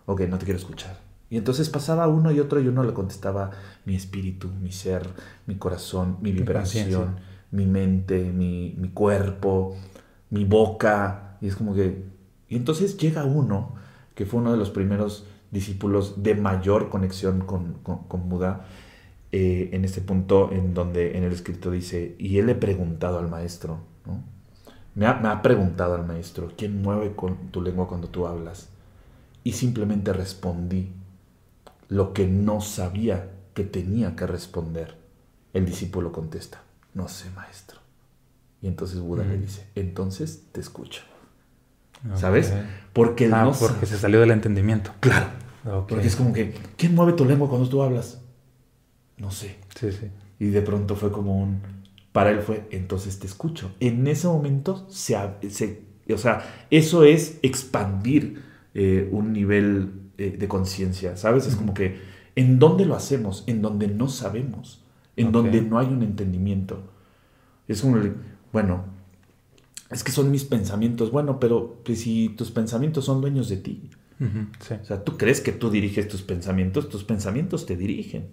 Ok, no te quiero escuchar. Y entonces pasaba uno y otro y uno le contestaba, mi espíritu, mi ser, mi corazón, mi vibración, mi, mente, mi, mi, cuerpo, mi boca. Y es como que... Y entonces llega uno, que fue uno de los primeros discípulos de mayor conexión con, con, Buda, eh, en este punto en donde en el escrito dice, y él le preguntado al maestro, ¿no? Me ha, preguntado al maestro, ¿quién mueve con tu lengua cuando tú hablas? Y simplemente respondí lo que no sabía que tenía que responder. El discípulo contesta, no sé, maestro. Y entonces Buda le mm. dice, entonces te escucho. ¿Sabes? Porque ah, no porque se salió del entendimiento. Claro. Porque es como que, ¿quién mueve tu lengua cuando tú hablas? No sé. Sí, sí. Y de pronto fue como un, para él fue, entonces te escucho. En ese momento, se, o sea, eso es expandir eh, un nivel eh, de conciencia, ¿sabes? Es como que, ¿en dónde lo hacemos? En donde no sabemos, en donde no hay un entendimiento. Es como, bueno, es que son mis pensamientos. Bueno, pero pues, si tus pensamientos son dueños de ti. O sea, tú crees que tú diriges tus pensamientos, tus pensamientos te dirigen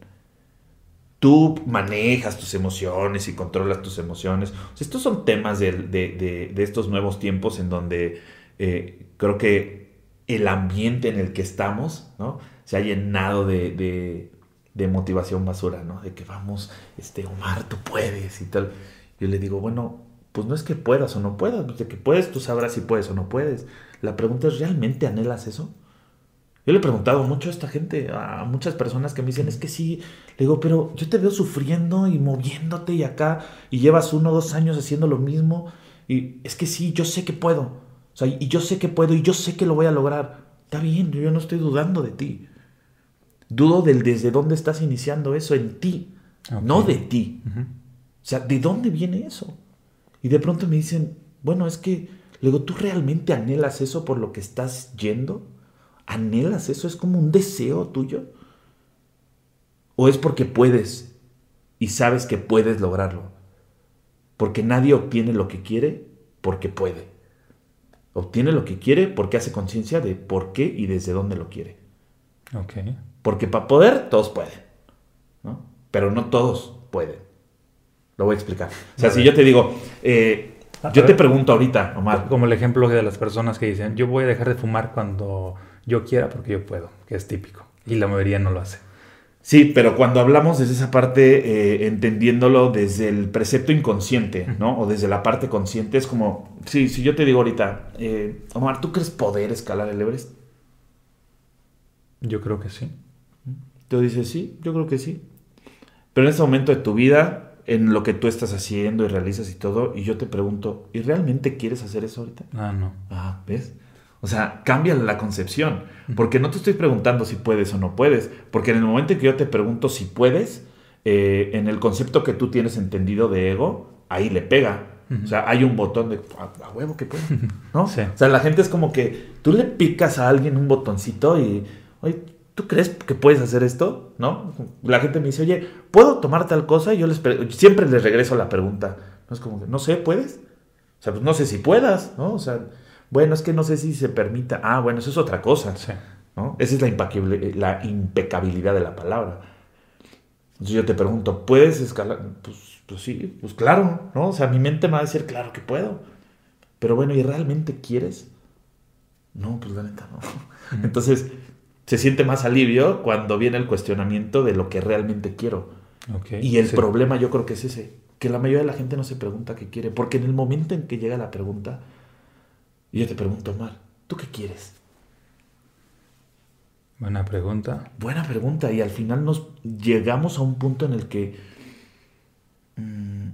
tú manejas tus emociones y controlas tus emociones. estos son temas de, estos nuevos tiempos en donde eh, creo que el ambiente en el que estamos ¿no? se ha llenado de, motivación basura, ¿no? de que vamos, este, Omar, tú puedes y tal. Yo le digo, bueno, pues no es que puedas o no puedas, de que puedes, tú sabrás si puedes o no puedes. La pregunta es, ¿realmente anhelas eso? Yo le he preguntado mucho a esta gente, a muchas personas que me dicen, es que sí, le digo, pero yo te veo sufriendo y moviéndote y acá, y llevas uno o dos años haciendo lo mismo, y es que sí, yo sé que puedo, o sea, y yo sé que puedo y yo sé que lo voy a lograr. Está bien, yo no estoy dudando de ti. Dudo del desde dónde estás iniciando eso en ti, no de ti. O sea, ¿de dónde viene eso? Y de pronto me dicen, bueno, es que, luego, ¿tú realmente anhelas eso por lo que estás yendo? ¿Anhelas eso? ¿Es como un deseo tuyo? ¿O es porque puedes y sabes que puedes lograrlo? Porque nadie obtiene lo que quiere porque puede. Obtiene lo que quiere porque hace conciencia de por qué y desde dónde lo quiere. Ok. Porque para poder, todos pueden. ¿no? Pero no todos pueden. Lo voy a explicar. O sea, si yo te digo, eh, yo te pregunto ahorita, Omar. Como el ejemplo de las personas que dicen, yo voy a dejar de fumar cuando yo quiera porque yo puedo, que es típico. Y la mayoría no lo hace. Sí, pero cuando hablamos desde esa parte, eh, entendiéndolo desde el precepto inconsciente, ¿no? O desde la parte consciente, es como, sí, si yo te digo ahorita, eh, Omar, ¿tú crees poder escalar el Everest? Yo creo que sí. Tú dices, sí, yo creo que sí. Pero en ese momento de tu vida, en lo que tú estás haciendo y realizas y todo, y yo te pregunto, ¿y realmente quieres hacer eso ahorita? Ah, no. Ah, ¿ves? O sea, cambia la concepción. Porque no te estoy preguntando si puedes o no puedes. Porque en el momento en que yo te pregunto si puedes, eh, en el concepto que tú tienes entendido de ego, ahí le pega. O sea, hay un botón de a, huevo que puede. ¿No? O sea, la gente es como que tú le picas a alguien un botoncito y, oye, ¿tú crees que puedes hacer esto? ¿No? La gente me dice, oye, ¿puedo tomar tal cosa? Y yo les siempre les regreso la pregunta. No es como que, no sé, ¿puedes? O sea, pues no sé si puedas, ¿no? O sea, bueno, es que no sé si se permita. Ah, bueno, eso es otra cosa. ¿no? Esa es la, la impecabilidad de la palabra. Entonces yo te pregunto, ¿puedes escalar? Pues, pues sí, pues claro, ¿no? O sea, mi mente me va a decir, claro que puedo. Pero bueno, ¿y realmente quieres? No, pues la neta no. Entonces, se siente más alivio cuando viene el cuestionamiento de lo que realmente quiero. y el problema yo creo que es ese, que la mayoría de la gente no se pregunta qué quiere, porque en el momento en que llega la pregunta, y yo te pregunto, Omar, ¿tú qué quieres? Buena pregunta. Buena pregunta. Y al final nos llegamos a un punto en el que, mm,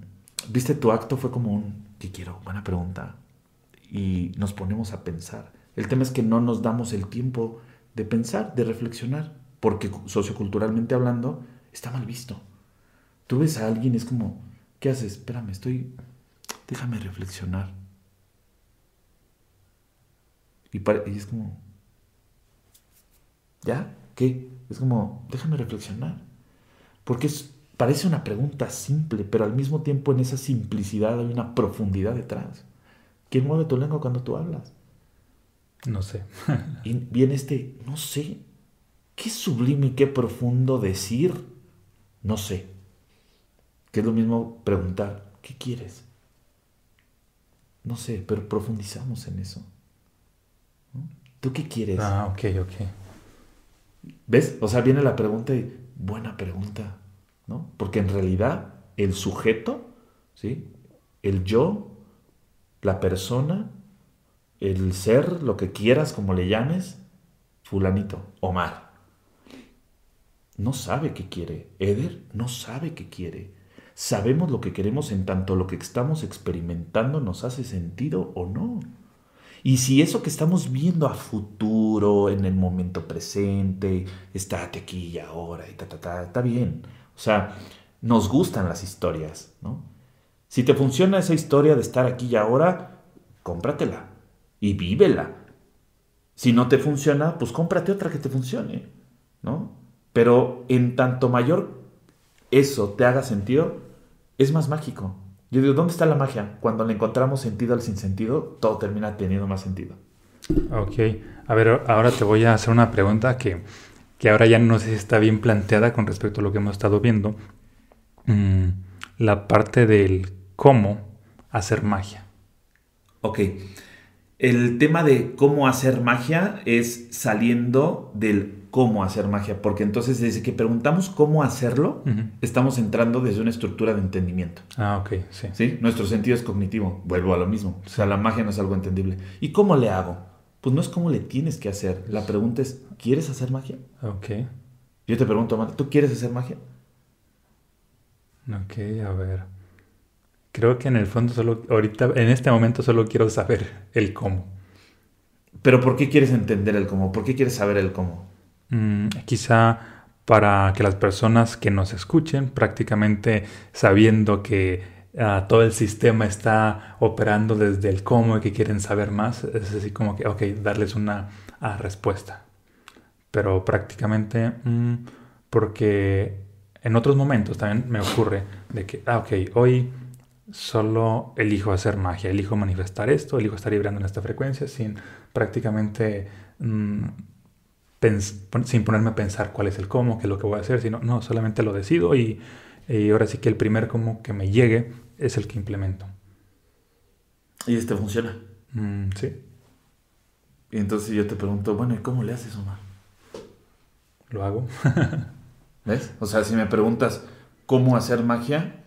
viste, tu acto fue como un, ¿qué quiero? Buena pregunta. Y nos ponemos a pensar. El tema es que no nos damos el tiempo de pensar, de reflexionar, porque socioculturalmente hablando está mal visto. Tú ves a alguien es como, ¿qué haces? Espérame, estoy, déjame reflexionar y, es como, ¿ya? ¿Qué? Es como, déjame reflexionar. Porque parece una pregunta simple, pero al mismo tiempo en esa simplicidad hay una profundidad detrás. ¿Quién mueve tu lengua cuando tú hablas? No sé. y viene este, no sé. Qué sublime y qué profundo decir, no sé. Que es lo mismo preguntar, ¿qué quieres? No sé, pero profundizamos en eso. ¿Tú qué quieres? Ah, ok, ok. ¿Ves? O sea, viene la pregunta y buena pregunta, ¿no? Porque en realidad el sujeto, ¿sí? El yo, la persona, el ser, lo que quieras, como le llames, fulanito, Omar, no sabe qué quiere. Eder no sabe qué quiere. Sabemos lo que queremos en tanto lo que estamos experimentando nos hace sentido o no. Y si eso que estamos viendo a futuro, en el momento presente, estate aquí y ahora, y ta, ta, ta, está bien. O sea, nos gustan las historias, ¿no? Si te funciona esa historia de estar aquí y ahora, cómpratela y vívela. Si no te funciona, pues cómprate otra que te funcione, ¿no? Pero en tanto mayor eso te haga sentido, es más mágico. Yo digo, ¿dónde está la magia? Cuando le encontramos sentido al sinsentido, todo termina teniendo más sentido. Ok, a ver, ahora te voy a hacer una pregunta que, ahora ya no sé si está bien planteada con respecto a lo que hemos estado viendo. Mm, la parte del cómo hacer magia. Ok. El tema de cómo hacer magia es saliendo del cómo hacer magia, porque entonces desde que preguntamos cómo hacerlo, estamos entrando desde una estructura de entendimiento. Ah, ok, sí. ¿Sí? Nuestro sentido es cognitivo, vuelvo a lo mismo. O sea, la magia no es algo entendible. ¿Y cómo le hago? Pues no es cómo le tienes que hacer. La pregunta es, ¿quieres hacer magia? Ok. Yo te pregunto, Amanda, ¿tú quieres hacer magia? Ok, a ver. Creo que en el fondo solo, ahorita, en este momento solo quiero saber el cómo. Pero ¿por qué quieres entender el cómo? ¿Por qué quieres saber el cómo? Mm, quizá para que las personas que nos escuchen, prácticamente sabiendo que ah, todo el sistema está operando desde el cómo y que quieren saber más, es así como que, ok, darles una ah, respuesta. Pero prácticamente, mm, porque en otros momentos también me ocurre de que, ah, ok, hoy solo elijo hacer magia, elijo manifestar esto, elijo estar vibrando en esta frecuencia sin prácticamente... Mm, sin ponerme a pensar cuál es el cómo, qué es lo que voy a hacer, sino, no, solamente lo decido y, ahora sí que el primer cómo que me llegue es el que implemento. ¿Y este funciona? Mm, sí. Y entonces yo te pregunto, bueno, ¿y cómo le haces, Omar? Lo hago. ¿Ves? O sea, si me preguntas cómo hacer magia,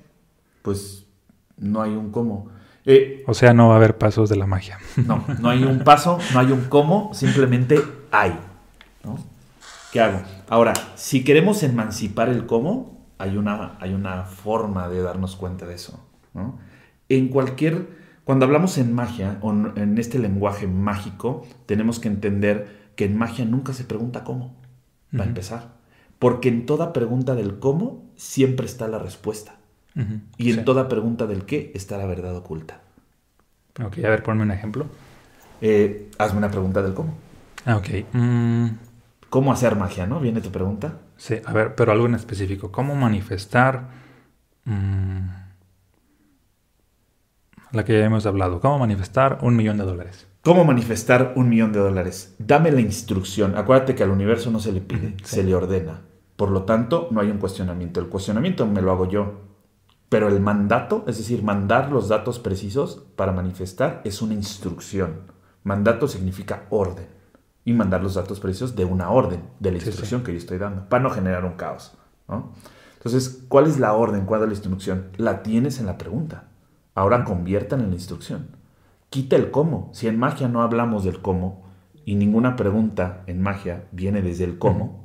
pues no hay un cómo. Eh, o sea, no va a haber pasos de la magia. No, no hay un paso, no hay un cómo, simplemente hay. ¿Qué hago? Ahora, si queremos emancipar el cómo, hay una, hay una forma de darnos cuenta de eso. En cualquier, cuando hablamos en magia o en este lenguaje mágico, tenemos que entender que en magia nunca se pregunta cómo, va a empezar. Porque en toda pregunta del cómo siempre está la respuesta. Y en toda pregunta del qué está la verdad oculta. Ok, a ver, ponme un ejemplo. Eh, hazme una pregunta del cómo. Ah, ok. Mm, ¿Cómo hacer magia, no? ¿Viene tu pregunta? Sí, a ver, pero algo en específico. ¿Cómo manifestar mm, la que ya hemos hablado? ¿Cómo manifestar un millón de dólares? ¿Cómo manifestar un millón de dólares? Dame la instrucción. Acuérdate que al universo no se le pide, se le ordena. Por lo tanto, no hay un cuestionamiento. El cuestionamiento me lo hago yo. Pero el mandato, es decir, mandar los datos precisos para manifestar, es una instrucción. Mandato significa orden y mandar los datos precisos de una orden, de la instrucción que yo estoy dando, para no generar un caos. Entonces, ¿cuál es la orden? ¿Cuál es la instrucción? La tienes en la pregunta. Ahora conviertan en la instrucción. Quita el cómo. Si en magia no hablamos del cómo y ninguna pregunta en magia viene desde el cómo,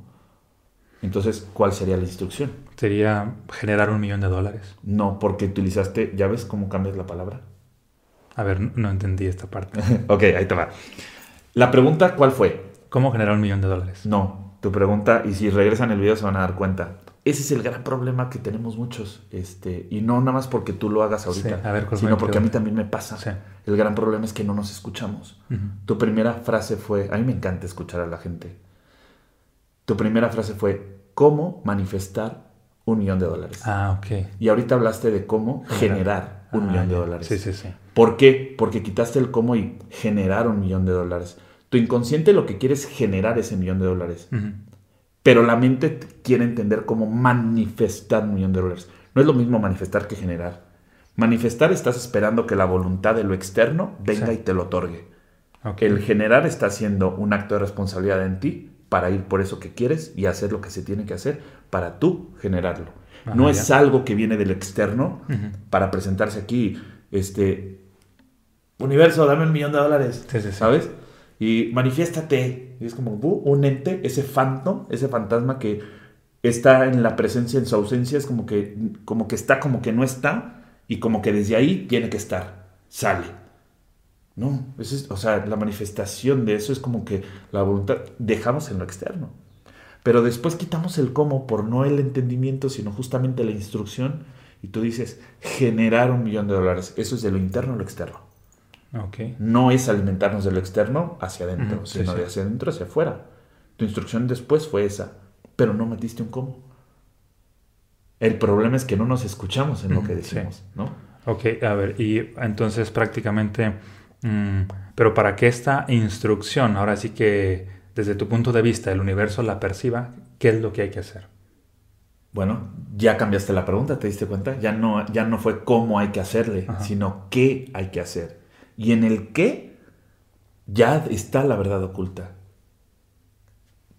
entonces, ¿cuál sería la instrucción? Sería generar un millón de dólares. No, porque utilizaste, ¿ya ves cómo cambias la palabra? A ver, no entendí esta parte. ok, ahí te va. La pregunta, ¿cuál fue? ¿Cómo generar un millón de dólares? No, tu pregunta, y si regresan el video se van a dar cuenta. Ese es el gran problema que tenemos muchos, este, y no nada más porque tú lo hagas ahorita, a ver, sino porque a mí también me pasa. El gran problema es que no nos escuchamos. Tu primera frase fue, a mí me encanta escuchar a la gente. Tu primera frase fue, ¿cómo manifestar un millón de dólares? Ah, ok. Y ahorita hablaste de cómo generar un millón de dólares. Sí, sí, sí. ¿Por qué? Porque quitaste el cómo y generar un millón de dólares. Tu inconsciente lo que quiere es generar ese millón de dólares. Pero la mente quiere entender cómo manifestar un millón de dólares. No es lo mismo manifestar que generar. Manifestar estás esperando que la voluntad de lo externo venga y te lo otorgue. El generar está haciendo un acto de responsabilidad en ti para ir por eso que quieres y hacer lo que se tiene que hacer para tú generarlo. no es algo que viene del externo para presentarse aquí, este, universo, dame un millón de dólares, ¿sabes? Y manifiéstate. Y es como un ente, ese fantasma, ese fantasma que está en la presencia, en su ausencia, es como que, como que está, como que no está, y como que desde ahí tiene que estar, sale. No, eso es, o sea, la manifestación de eso es como que la voluntad dejamos en lo externo. Pero después quitamos el cómo por no el entendimiento, sino justamente la instrucción, y tú dices, generar un millón de dólares. Eso es de lo interno a lo externo. No es alimentarnos de lo externo hacia adentro, sino de hacia adentro hacia afuera. Tu instrucción después fue esa, pero no metiste un cómo. El problema es que no nos escuchamos en lo que decimos, ¿no? Ok, a ver, y entonces prácticamente, mm, pero para que esta instrucción, ahora sí que desde tu punto de vista el universo la perciba, ¿qué es lo que hay que hacer? Bueno, ya cambiaste la pregunta, ¿te diste cuenta? Ya no, ya no fue cómo hay que hacerle, sino qué hay que hacer. Y en el qué ya está la verdad oculta.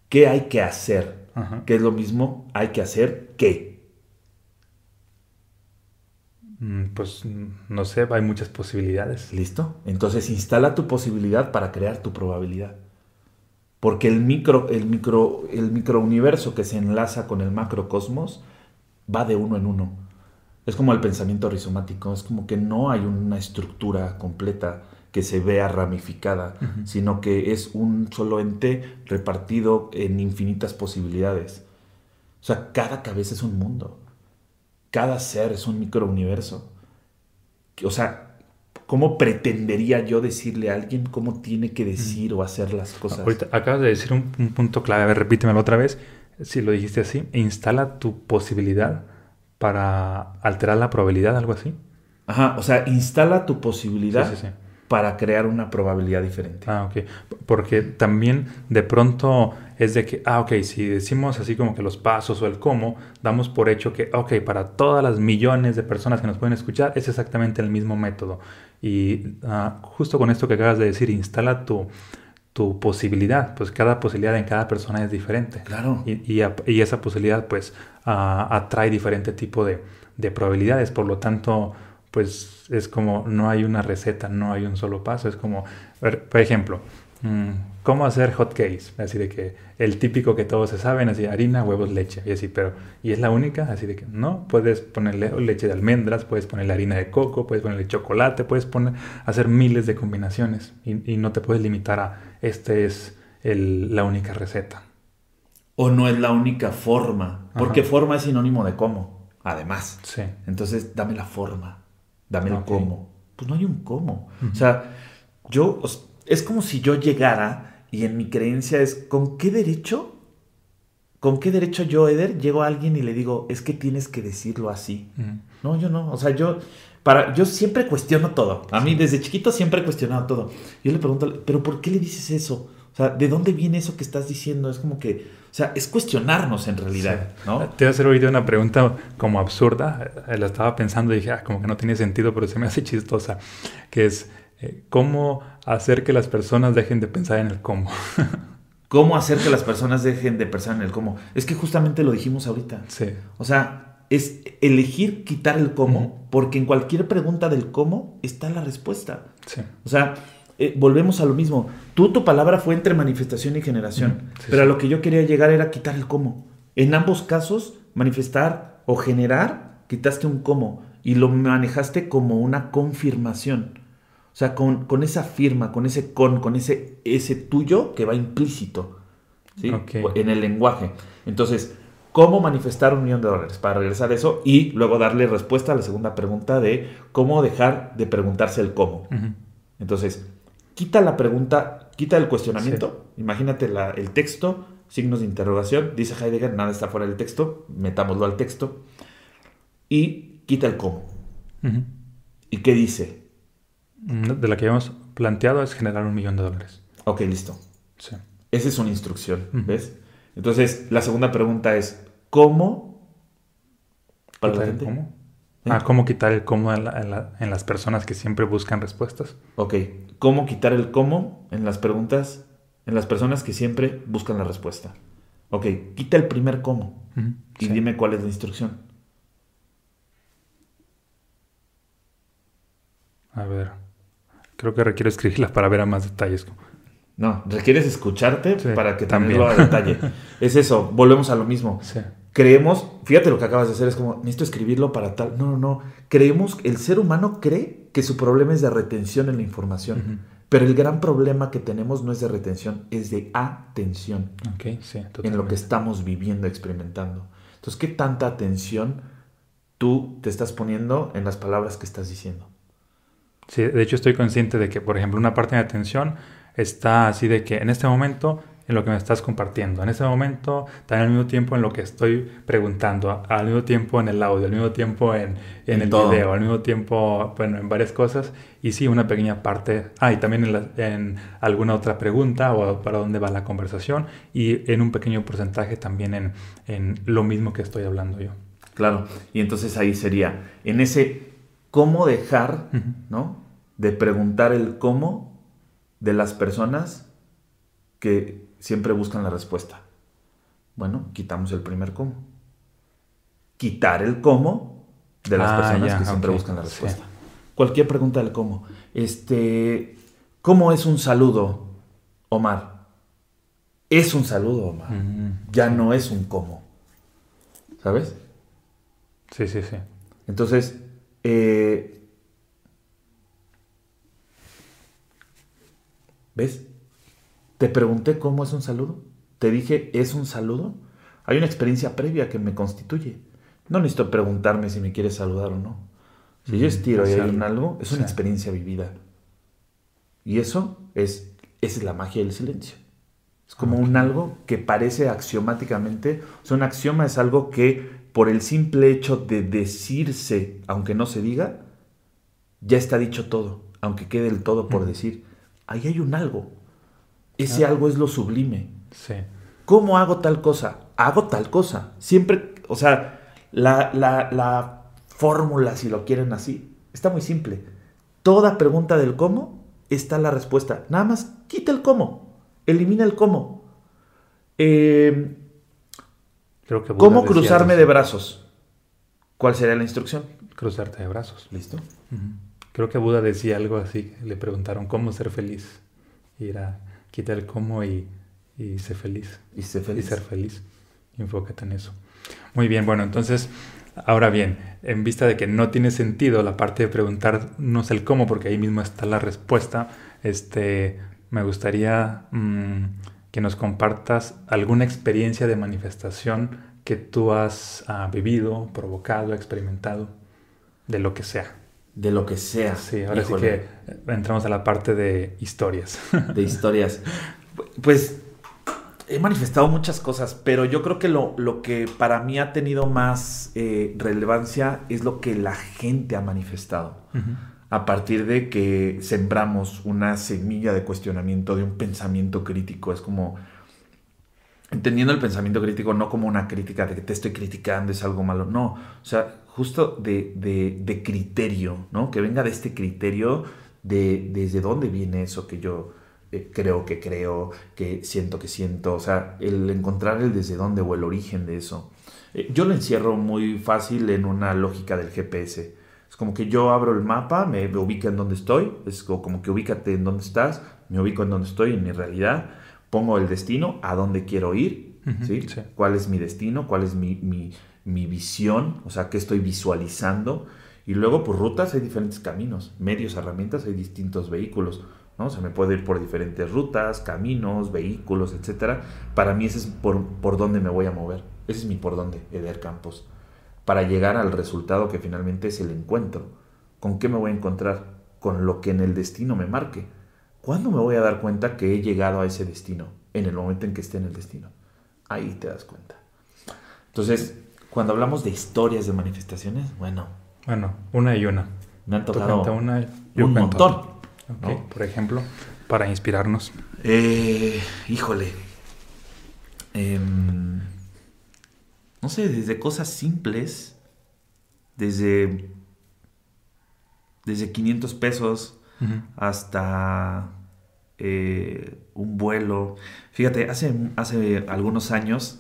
¿Qué hay que hacer? ¿Qué es lo mismo? Hay que hacer qué. Mm, pues no sé, hay muchas posibilidades. ¿Listo? Entonces instala tu posibilidad para crear tu probabilidad. Porque el micro, el micro, el microuniverso que se enlaza con el macrocosmos va de uno en uno. Es como el pensamiento rizomático, es como que no hay una estructura completa que se vea ramificada, sino que es un solo ente repartido en infinitas posibilidades. O sea, cada cabeza es un mundo, cada ser es un microuniverso. O sea, ¿cómo pretendería yo decirle a alguien cómo tiene que decir o hacer las cosas? Ahorita acabas de decir un, un punto clave, a ver, repítemelo otra vez, si lo dijiste así, instala tu posibilidad para alterar la probabilidad, algo así. Ajá, o sea, instala tu posibilidad para crear una probabilidad diferente. Ah, ok. Porque también de pronto es de que, ah, ok, si decimos así como que los pasos o el cómo, damos por hecho que, ok, para todas las millones de personas que nos pueden escuchar es exactamente el mismo método. Y ah, justo con esto que acabas de decir, instala tu, tu posibilidad, pues cada posibilidad en cada persona es diferente. Claro. Y, y, esa posibilidad pues atrae diferente tipo de, de, probabilidades, por lo tanto pues es como no hay una receta, no hay un solo paso, es como, por ejemplo, mm, ¿cómo hacer hot cakes? Así de que el típico que todos se saben, así harina, huevos, leche, y así, pero ¿y es la única? Así de que no, puedes ponerle leche de almendras, puedes ponerle harina de coco, puedes ponerle chocolate, puedes poner, hacer miles de combinaciones y, y no te puedes limitar a este es el, la única receta. O no es la única forma, porque forma es sinónimo de cómo, además. Sí. Entonces, dame la forma dame el cómo. Pues no hay un cómo. O sea, yo, es como si yo llegara y en mi creencia es, ¿con qué derecho? ¿Con qué derecho yo, Eder, llego a alguien y le digo, es que tienes que decirlo así? No, yo no. O sea, yo, para, yo siempre cuestiono todo. A mí desde chiquito siempre he cuestionado todo. Yo le pregunto, ¿pero por qué le dices eso? O sea, ¿de dónde viene eso que estás diciendo? Es como que, o sea, es cuestionarnos en realidad, ¿no? Te voy a hacer ahorita una pregunta como absurda. Eh, la estaba pensando y dije, ah, como que no tiene sentido, pero se me hace chistosa. Que es, eh, ¿cómo hacer que las personas dejen de pensar en el cómo? ¿Cómo hacer que las personas dejen de pensar en el cómo? Es que justamente lo dijimos ahorita. Sí. O sea, es elegir quitar el cómo, porque en cualquier pregunta del cómo está la respuesta. Sí. O sea, eh, volvemos a lo mismo. Tú, tu palabra fue entre manifestación y generación. pero a lo que yo quería llegar era quitar el cómo. En ambos casos, manifestar o generar, quitaste un cómo y lo manejaste como una confirmación. O sea, con, con esa firma, con ese con, con ese, ese tuyo que va implícito en el lenguaje. Entonces, ¿cómo manifestar un millón de dólares? Para regresar a eso y luego darle respuesta a la segunda pregunta de cómo dejar de preguntarse el cómo. Entonces, quita la pregunta, quita el cuestionamiento, imagínate el texto, signos de interrogación, dice Heidegger, nada está fuera del texto, metámoslo al texto, y quita el cómo. ¿Y qué dice? Mm, de la que habíamos planteado es generar un millón de dólares. Ok, listo. Sí. Esa es una instrucción, ¿ves? Entonces, la segunda pregunta es, ¿cómo? ¿Para la gente? ¿Cómo? Ah, ¿cómo quitar el cómo en, las personas que siempre buscan respuestas? Ok, ¿cómo quitar el cómo en las preguntas, en las personas que siempre buscan la respuesta? Ok, quita el primer cómo y dime cuál es la instrucción. A ver, creo que requiero escribirlas para ver a más detalles. No, requieres escucharte para que también lo a detalle. es eso, volvemos a lo mismo. Creemos, fíjate lo que acabas de hacer, es como, necesito escribirlo para tal. No, no, no. Creemos, el ser humano cree que su problema es de retención en la información. Pero el gran problema que tenemos no es de retención, es de atención. Okay, sí, en lo que estamos viviendo, experimentando. Entonces, ¿qué tanta atención tú te estás poniendo en las palabras que estás diciendo? Sí, de hecho estoy consciente de que, por ejemplo, una parte de atención está así de que en este momento en lo que me estás compartiendo. En ese momento, también al mismo tiempo en lo que estoy preguntando, al mismo tiempo en el audio, al mismo tiempo en, en, el video, al mismo tiempo, bueno, en varias cosas. Y sí, una pequeña parte, ah, y también en, en alguna otra pregunta o para dónde va la conversación y en un pequeño porcentaje también en, en lo mismo que estoy hablando yo. Claro, y entonces ahí sería, en ese cómo dejar, ¿no? De preguntar el cómo de las personas que siempre buscan la respuesta. Bueno, quitamos el primer cómo. Quitar el cómo de las Ah, personas ya, que siempre buscan la sí. respuesta. Cualquier pregunta del cómo. Este, ¿cómo es un saludo, Omar? Es un saludo, Omar. Ya no es un cómo. ¿Sabes? Sí, sí, sí. Entonces, eh, ¿ves? Te pregunté cómo es un saludo. Te dije, ¿es un saludo? Hay una experiencia previa que me constituye. No necesito preguntarme si me quieres saludar o no. Si yo estiro y hay un algo, es una experiencia vivida. Y eso es, es la magia del silencio. Es como un algo que parece axiomáticamente, o sea, un axioma es algo que por el simple hecho de decirse, aunque no se diga, ya está dicho todo, aunque quede el todo por decir. Ahí hay un algo. Ese algo es lo sublime. Sí. ¿Cómo hago tal cosa? Hago tal cosa. Siempre, o sea, la, la, la fórmula, si lo quieren así, está muy simple. Toda pregunta del cómo está la respuesta. Nada más quita el cómo. Elimina el cómo. Eh, Creo que Buda ¿Cómo cruzarme eso. de brazos? ¿Cuál sería la instrucción? Cruzarte de brazos. ¿Listo? Creo que Buda decía algo así. Le preguntaron cómo ser feliz. Y era quita el cómo y, y sé feliz. Y sé Y feliz. ser feliz. Enfócate en eso. Muy bien, bueno, entonces, ahora bien, en vista de que no tiene sentido la parte de preguntarnos el cómo, porque ahí mismo está la respuesta, este, me gustaría mm, que nos compartas alguna experiencia de manifestación que tú has ah, vivido, provocado, experimentado, de lo que sea. De lo que sea. Sí, ahora Híjole. sí que entramos a la parte de historias. de historias. Pues he manifestado muchas cosas, pero yo creo que lo, lo que para mí ha tenido más eh, relevancia es lo que la gente ha manifestado. A partir de que sembramos una semilla de cuestionamiento, de un pensamiento crítico. Es como entendiendo el pensamiento crítico no como una crítica de que te estoy criticando, es algo malo. No, o sea, justo de, de- de criterio, ¿no? Que venga de este criterio de desde dónde viene eso que yo eh, creo que creo, que siento que siento. O sea, el encontrar el desde dónde o el origen de eso. Eh, yo lo encierro muy fácil en una lógica del GPS. Es como que yo abro el mapa, me, me ubica en donde estoy, es co- como que ubícate en donde estás, me ubico en donde estoy, en mi realidad, pongo el destino, a dónde quiero ir, ¿sí? sí. ¿Cuál es mi destino? ¿Cuál es mi, mi- mi visión? O sea, ¿qué estoy visualizando? Y luego, por rutas hay diferentes caminos, medios, herramientas, hay distintos vehículos, ¿no? O sea, me puedo ir por diferentes rutas, caminos, vehículos, etcétera. Para mí ese es por, por dónde me voy a mover. Ese es mi por dónde, Eder Campos. Para llegar al resultado que finalmente es el encuentro. ¿Con qué me voy a encontrar? Con lo que en el destino me marque. ¿Cuándo me voy a dar cuenta que he llegado a ese destino? En el momento en que esté en el destino. Ahí te das cuenta. Entonces, cuando hablamos de historias de manifestaciones, bueno, Bueno, una y una. me han tocado una, yo un cuento montón. otra. Ok, ¿no? Por ejemplo, para inspirarnos. Eh, híjole. Em, no sé, desde cosas simples, desde, desde 500 pesos hasta eh, un vuelo. Fíjate, hace, hace algunos años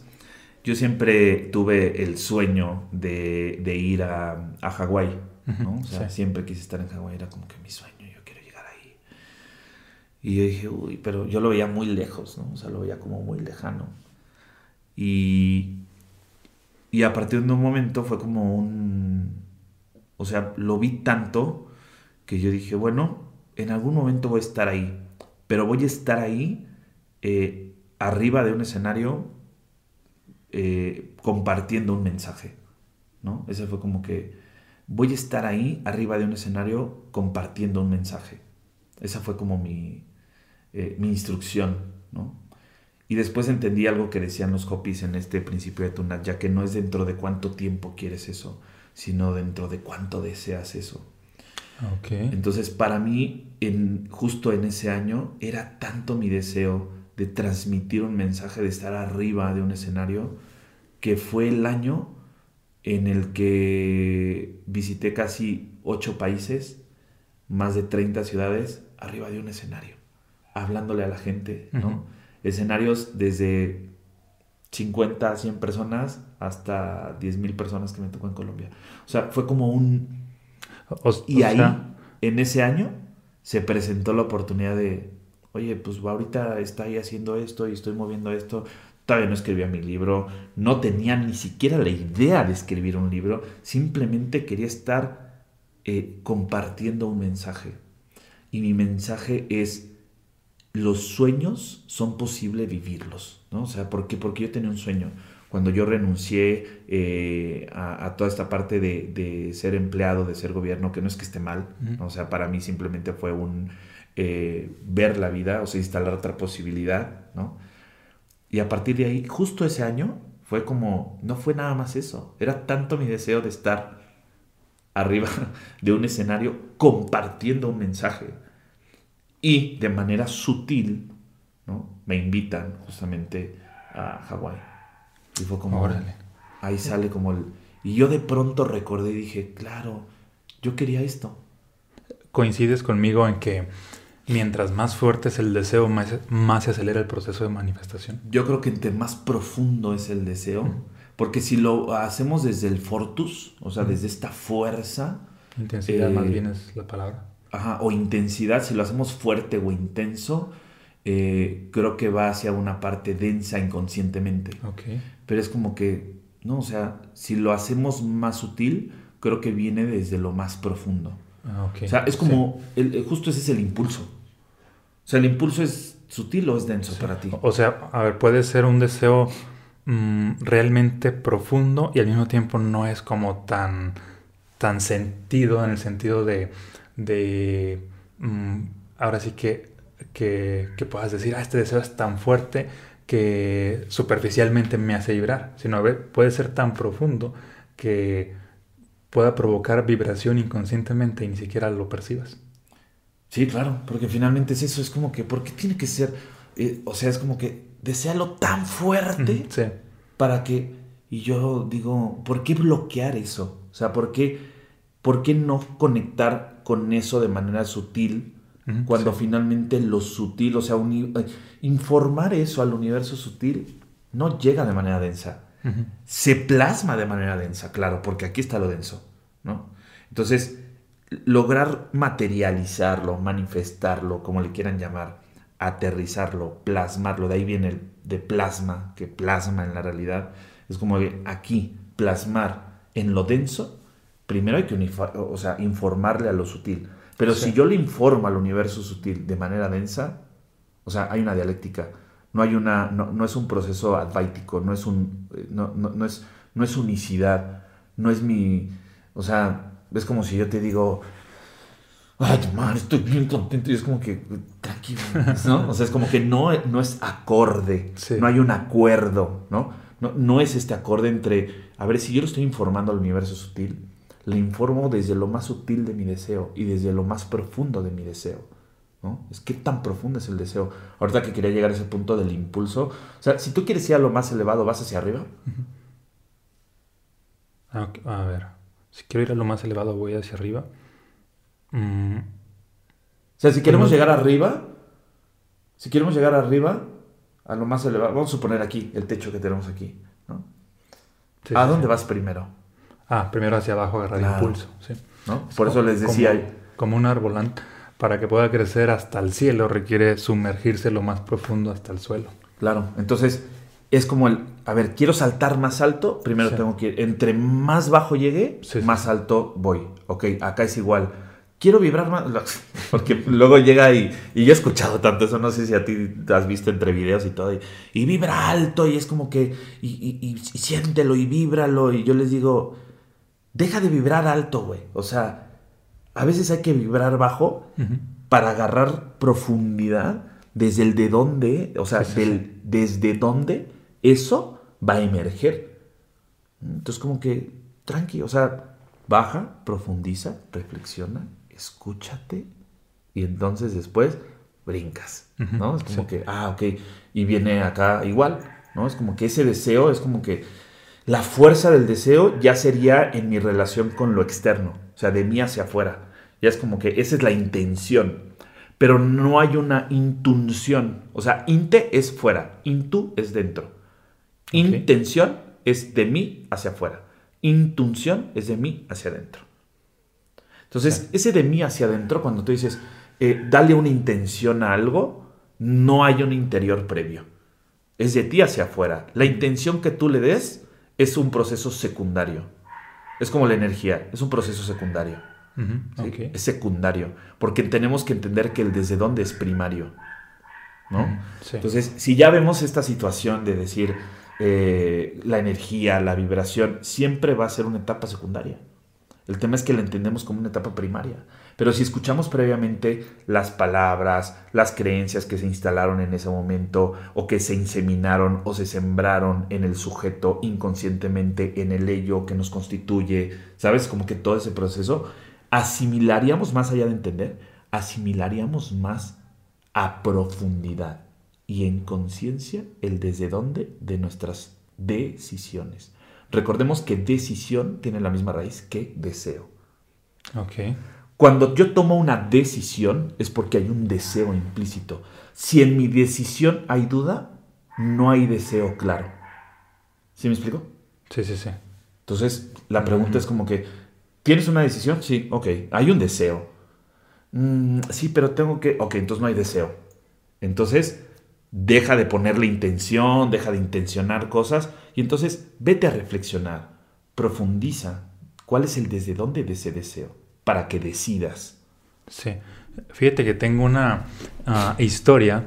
yo siempre tuve el sueño de, de ir a, a Hawái. ¿no? O sea, Sí. siempre quise estar en Hawái, era como que mi sueño, yo quiero llegar ahí. Y yo dije, uy, pero yo lo veía muy lejos, ¿no? O sea, lo veía como muy lejano. Y, y a partir de un momento fue como un... O sea, lo vi tanto que yo dije, bueno, en algún momento voy a estar ahí, pero voy a estar ahí eh, arriba de un escenario eh, compartiendo un mensaje, ¿no? Ese fue como que voy a estar ahí arriba de un escenario compartiendo un mensaje. Esa fue como mi, eh, mi instrucción, ¿no? Y después entendí algo que decían los Hopis en este principio de Tunat, ya que no es dentro de cuánto tiempo quieres eso, sino dentro de cuánto deseas eso. Ok. Entonces, para mí, en, justo en ese año, era tanto mi deseo de transmitir un mensaje, de estar arriba de un escenario, que fue el año en el que visité casi ocho países, más de 30 ciudades, arriba de un escenario. hablándole a la gente, ¿no? Escenarios desde 50 a 100 personas hasta 10 mil personas que me tocó en Colombia. O sea, fue como un... y ahí, en ese año, se presentó la oportunidad de, oye, pues ahorita está ahí haciendo esto y estoy moviendo esto. Todavía no escribía mi libro, no tenía ni siquiera la idea de escribir un libro, simplemente quería estar eh, compartiendo un mensaje. Y mi mensaje es, los sueños son posible vivirlos, ¿no? O sea, ¿por qué? Porque yo tenía un sueño. Cuando yo renuncié eh, a, toda esta parte de, ser empleado, de ser gobierno, que no es que esté mal, o sea, para mí simplemente fue un eh, ver la vida, o sea, instalar otra posibilidad, ¿no? Y a partir de ahí, justo ese año, fue como, no fue nada más eso, era tanto mi deseo de estar arriba de un escenario compartiendo un mensaje, y de manera sutil, ¿no? Me invitan justamente a Hawái. Y fue como, ahí sale como el... Y yo de pronto recordé y dije, claro, yo quería esto. Coincides conmigo en que mientras más fuerte es el deseo, más, más se acelera el proceso de manifestación. Yo creo que entre más profundo es el deseo, porque si lo hacemos desde el fortus, o sea, desde esta fuerza... Intensidad más eh, bien es la palabra Ajá, o intensidad, si lo hacemos fuerte o intenso, eh, creo que va hacia una parte densa inconscientemente. Okay. Pero es como que, no, o sea, si lo hacemos más sutil, creo que viene desde lo más profundo. Ah, o sea, es como, el, justo ese es el impulso. O sea, el impulso es sutil o es denso para ti. O sea, a ver, puede ser un deseo mm, realmente profundo y al mismo tiempo no es como tan, tan sentido en el sentido de de mm, ahora sí que, que, puedas decir, ah, este deseo es tan fuerte que superficialmente me hace vibrar, sino puede ser tan profundo que pueda provocar vibración inconscientemente y ni siquiera lo percibas. Sí, claro, porque finalmente es eso, es como que, ¿por qué tiene que ser? Eh, o sea, es como que desealo tan fuerte para que, y yo digo, ¿por qué bloquear eso? O sea, ¿por qué, por qué no conectar con eso de manera sutil, cuando finalmente lo sutil, o sea, eh, informar eso al universo sutil no llega de manera densa. Se plasma de manera densa, claro, porque aquí está lo denso, ¿no? Entonces, lograr materializarlo, manifestarlo, como le quieran llamar, aterrizarlo, plasmarlo, de ahí viene el de plasma, que plasma en la realidad, es como aquí, plasmar en lo denso primero hay que o sea, informarle a lo sutil. Pero si yo le informo al universo sutil de manera densa, o sea, hay una dialéctica. No, hay una, no, es un proceso advaítico, no es, un, eh, no, es, no es unicidad, no es mi... O sea, es como si yo te digo, ay, man, estoy bien contento. Y es como que, tranquilo, ¿no? O sea, es como que no, no es acorde, no hay un acuerdo, ¿no? ¿no? No es este acorde entre, a ver, si yo lo estoy informando al universo sutil, le informo desde lo más sutil de mi deseo y desde lo más profundo de mi deseo. ¿No? Es que tan profundo es el deseo. Ahorita que quería llegar a ese punto del impulso. O sea, si tú quieres ir a lo más elevado, ¿vas hacia arriba? Ah, a ver, si quiero ir a lo más elevado, voy hacia arriba. Mm. O sea, si queremos llegar arriba, si queremos llegar arriba, a lo más elevado, vamos a suponer aquí, el techo que tenemos aquí. ¿no? ¿A dónde vas primero? Ah, primero hacia abajo agarrar impulso. Sí. ¿No? Por eso les decía. Como, un árbol, para que pueda crecer hasta el cielo requiere sumergirse lo más profundo hasta el suelo. Claro, entonces es como el, a ver, quiero saltar más alto, primero tengo que ir, entre más bajo llegue, más alto voy. Ok, acá es igual. Quiero vibrar más, porque luego llega y, y yo he escuchado tanto eso, no sé si a ti te has visto entre videos y todo, y, vibra alto y es como que, y, y siéntelo y víbralo, y yo les digo, deja de vibrar alto, güey. O sea, a veces hay que vibrar bajo para agarrar profundidad desde el de dónde, o sea, del, desde dónde eso va a emerger. Entonces, como que, tranqui, o sea, baja, profundiza, reflexiona, escúchate y entonces después brincas, ¿no? Es como que, ah, ok, y viene acá igual, ¿no? Es como que ese deseo es como que la fuerza del deseo ya sería en mi relación con lo externo, o sea, de mí hacia afuera. Ya es como que esa es la intención. pero no hay una intunción. O sea, inte es fuera, intu es dentro. Intención es de mí hacia afuera. Intunción es de mí hacia adentro. Entonces, ese de mí hacia adentro, cuando tú dices, eh, dale una intención a algo, no hay un interior previo. Es de ti hacia afuera. La intención que tú le des es un proceso secundario. Es como la energía, es un proceso secundario. Es secundario, porque tenemos que entender que el desde dónde es primario. ¿no? Entonces, si ya vemos esta situación de decir eh, la energía, la vibración, siempre va a ser una etapa secundaria. El tema es que la entendemos como una etapa primaria. Pero si escuchamos previamente las palabras, las creencias que se instalaron en ese momento o que se inseminaron o se sembraron en el sujeto inconscientemente, en el ello que nos constituye, ¿sabes? Como que todo ese proceso, asimilaríamos más allá de entender, asimilaríamos más a profundidad y en conciencia el desde dónde de nuestras decisiones. Recordemos que decisión tiene la misma raíz que deseo. Ok. Cuando yo tomo una decisión es porque hay un deseo implícito. Si en mi decisión hay duda, no hay deseo claro. ¿Sí me explico? Sí, sí, sí. Entonces, la pregunta es como que, ¿tienes una decisión? Sí, ok. Hay un deseo. Mm, sí, pero tengo que... Ok, entonces no hay deseo. Entonces, deja de ponerle intención, deja de intencionar cosas. Y entonces vete a reflexionar, profundiza cuál es el desde dónde de ese deseo para que decidas. Sí, fíjate que tengo una ah, historia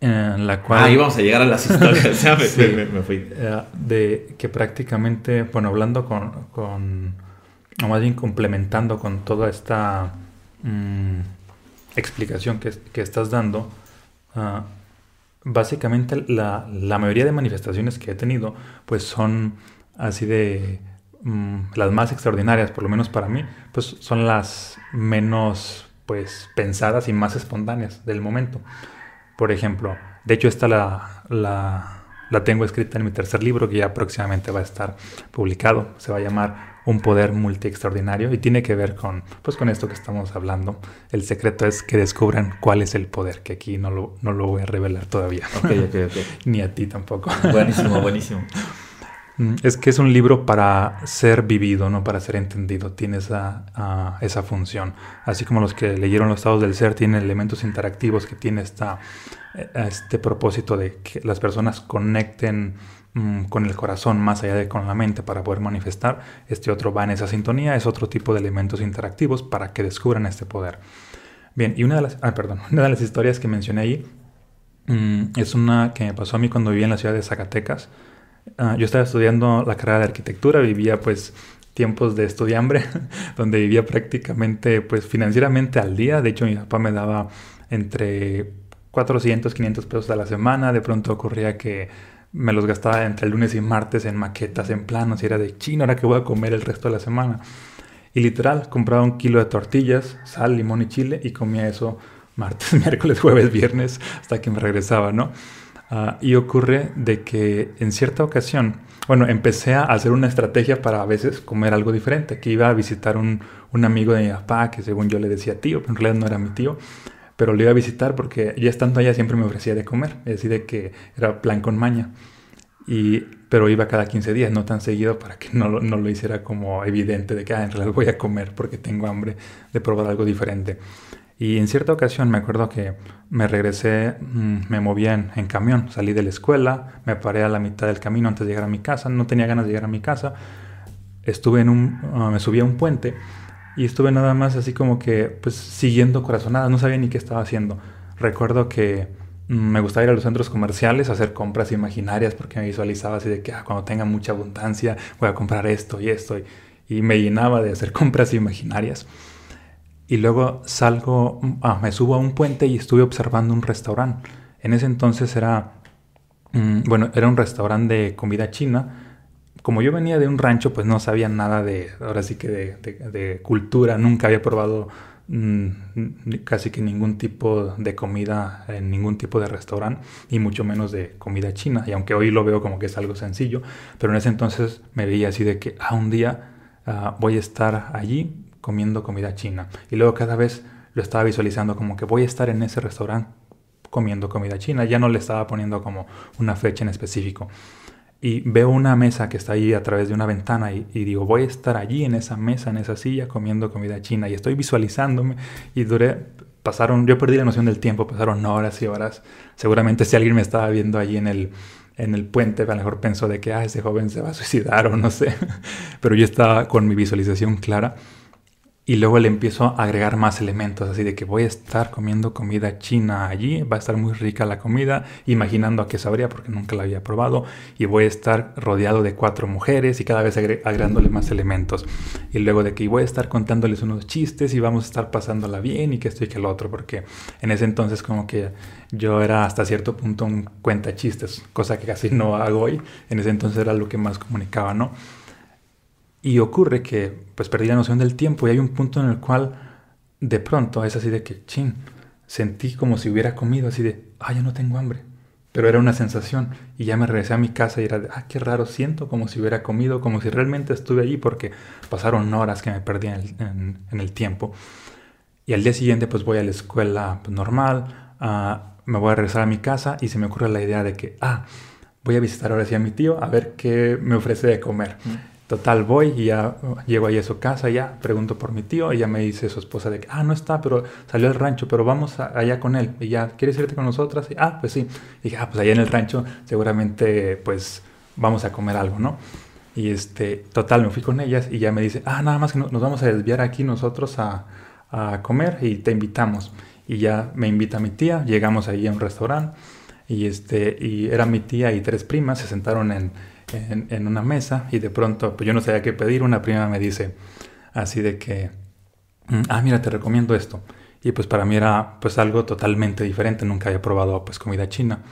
en la cual... Ahí vamos a llegar a las historias, ya me, fui. Eh, de que prácticamente, bueno, hablando con, con, o más bien complementando con toda esta mm, explicación que, que, estás dando, uh, básicamente la, la, mayoría de manifestaciones que he tenido, pues son así de mm, las más extraordinarias, por lo menos para mí, pues son las menos pues pensadas y más espontáneas del momento. Por ejemplo, de hecho esta la, la, la tengo escrita en mi tercer libro que ya próximamente va a estar publicado. Se va a llamar un poder multi extraordinario y tiene que ver con, pues, con esto que estamos hablando. El secreto es que descubran cuál es el poder, que aquí no lo, no lo voy a revelar todavía. Ni a ti tampoco. Buenísimo, buenísimo. Mm, es que es un libro para ser vivido, no para ser entendido. Tiene esa, esa función. Así como los que leyeron los estados del ser tienen elementos interactivos que tiene esta, eh, este propósito de que las personas conecten Mm, con el corazón más allá de con la mente para poder manifestar, este otro va en esa sintonía, es otro tipo de elementos interactivos para que descubran este poder. Bien, y una de las, ah, perdón, una de las historias que mencioné ahí mm, es una que me pasó a mí cuando vivía en la ciudad de Zacatecas. Ah, yo estaba estudiando la carrera de arquitectura, vivía pues tiempos de estudiambre, donde vivía prácticamente pues financieramente al día. De hecho, mi papá me daba entre 400, 500 pesos a la semana. De pronto ocurría que me los gastaba entre lunes y martes en maquetas, en planos, y era de chino, ahora que voy a comer el resto de la semana. Y literal, compraba un kilo de tortillas, sal, limón y chile, y comía eso martes, miércoles, jueves, viernes, hasta que me regresaba, ¿no? Ah, y ocurre de que en cierta ocasión, bueno, empecé a hacer una estrategia para a veces comer algo diferente, que iba a visitar un, un amigo de mi papá, que según yo le decía tío, pero en realidad no era mi tío, pero lo iba a visitar porque ya estando allá siempre me ofrecía de comer, es decir, de que era plan con maña. Y, pero iba cada 15 días, no tan seguido para que no, no lo hiciera como evidente de que ah, en realidad voy a comer porque tengo hambre de probar algo diferente. Y en cierta ocasión me acuerdo que me regresé, mm, me movía en, camión, salí de la escuela, me paré a la mitad del camino antes de llegar a mi casa, no tenía ganas de llegar a mi casa, estuve en un, ah, me subí a un puente y estuve nada más así como que, pues, siguiendo corazonadas, no sabía ni qué estaba haciendo. Recuerdo que mm, me gustaba ir a los centros comerciales a hacer compras imaginarias porque me visualizaba así de que ah, cuando tenga mucha abundancia voy a comprar esto y esto. Y, me llenaba de hacer compras imaginarias. Y luego salgo, mm, ah, me subo a un puente y estuve observando un restaurante. En ese entonces era, mm, bueno, era un restaurante de comida china como yo venía de un rancho, pues no sabía nada de, ahora sí que de, cultura, nunca había probado mm, casi que ningún tipo de comida en ningún tipo de restaurante, y mucho menos de comida china, y aunque hoy lo veo como que es algo sencillo, pero en ese entonces me veía así de que, ah, un día ah, voy a estar allí comiendo comida china, y luego cada vez lo estaba visualizando como que voy a estar en ese restaurante comiendo comida china. Ya no le estaba poniendo como una fecha en específico. Y veo una mesa que está ahí a través de una ventana y, digo, voy a estar allí en esa mesa, en esa silla, comiendo comida china. Y estoy visualizándome y duré, pasaron, yo perdí la noción del tiempo, pasaron horas y horas. Seguramente si alguien me estaba viendo allí en el, en el puente, a lo mejor pensó de que, ah, ese joven se va a suicidar o no sé. Pero yo estaba con mi visualización clara y luego le empiezo a agregar más elementos, así de que voy a estar comiendo comida china allí, va a estar muy rica la comida, imaginando a qué sabría porque nunca la había probado, y voy a estar rodeado de cuatro mujeres y cada vez agregándole más elementos. Y luego de que voy a estar contándoles unos chistes y vamos a estar pasándola bien y que esto y que el otro, porque en ese entonces como que yo era hasta cierto punto un cuenta chistes, cosa que casi no hago hoy, en ese entonces era lo que más comunicaba, ¿no? Y ocurre que pues perdí la noción del tiempo y hay un punto en el cual de pronto es así de que, chin, sentí como si hubiera comido, así de, ah, ya no tengo hambre. Pero era una sensación y ya me regresé a mi casa y era de, ah, qué raro, siento como si hubiera comido, como si realmente estuve allí porque pasaron horas que me perdí en el, tiempo. Y al día siguiente pues voy a la escuela pues, normal, ah, me voy a regresar a mi casa y se me ocurre la idea de que, ah, voy a visitar ahora sí a mi tío a ver qué me ofrece de comer. Total, voy y ya llego ahí a su casa, ya pregunto por mi tío, ya me dice su esposa de que, ah, no está, pero salió al rancho, pero vamos allá con él. Y ya, ¿quieres irte con nosotras? Y, ah, pues sí. Y dije, ah, pues allá en el rancho seguramente, pues, vamos a comer algo, ¿no? Y este, total, me fui con ellas y ya me dice, ah, nada más que nos vamos a desviar aquí nosotros a, a comer y te invitamos. Y ya me invita mi tía, llegamos ahí a un restaurante y este, y era mi tía y tres primas, se sentaron en en, una mesa y de pronto, pues yo no sabía qué pedir, una prima me dice así de que, mm, ah, mira, te recomiendo esto. Y pues para mí era pues algo totalmente diferente, nunca había probado pues comida china.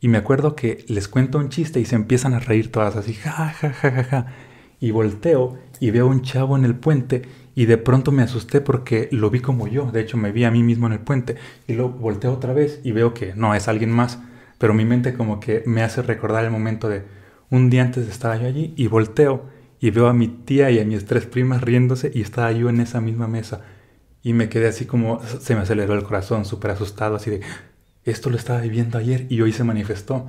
Y me acuerdo que les cuento un chiste y se empiezan a reír todas así, ja, ja, ja, ja, ja. Y volteo y veo un chavo en el puente y de pronto me asusté porque lo vi como yo. De hecho, me vi a mí mismo en el puente y lo volteo otra vez y veo que no, es alguien más. Pero mi mente como que me hace recordar el momento de, un día antes estaba yo allí y volteo y veo a mi tía y a mis tres primas riéndose y estaba yo en esa misma mesa. Y me quedé así como, se me aceleró el corazón, súper asustado, así de, esto lo estaba viviendo ayer y hoy se manifestó.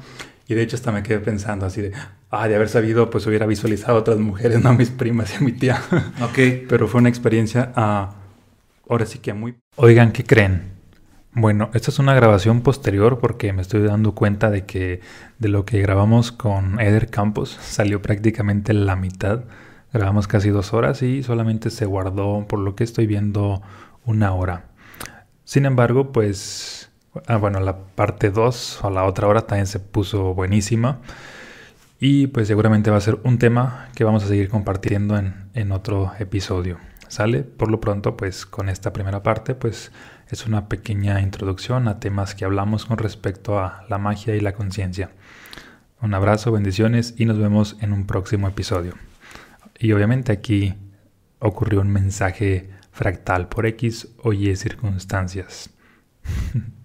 Y de hecho hasta me quedé pensando así de, ah, de haber sabido, pues hubiera visualizado a otras mujeres, no a mis primas y a mi tía. Ok. Pero fue una experiencia, ah, ahora sí que muy... Oigan, ¿qué creen? Bueno, esta es una grabación posterior porque me estoy dando cuenta de que de lo que grabamos con Eder Campos salió prácticamente la mitad. Grabamos casi dos horas y solamente se guardó, por lo que estoy viendo, una hora. Sin embargo, pues, ah, bueno, la parte 2 o la otra hora también se puso buenísima. Y pues seguramente va a ser un tema que vamos a seguir compartiendo en, en otro episodio. ¿Sale? Por lo pronto, pues con esta primera parte, pues es una pequeña introducción a temas que hablamos con respecto a la magia y la conciencia. Un abrazo, bendiciones y nos vemos en un próximo episodio. Y obviamente aquí ocurrió un mensaje fractal por X o Y circunstancias.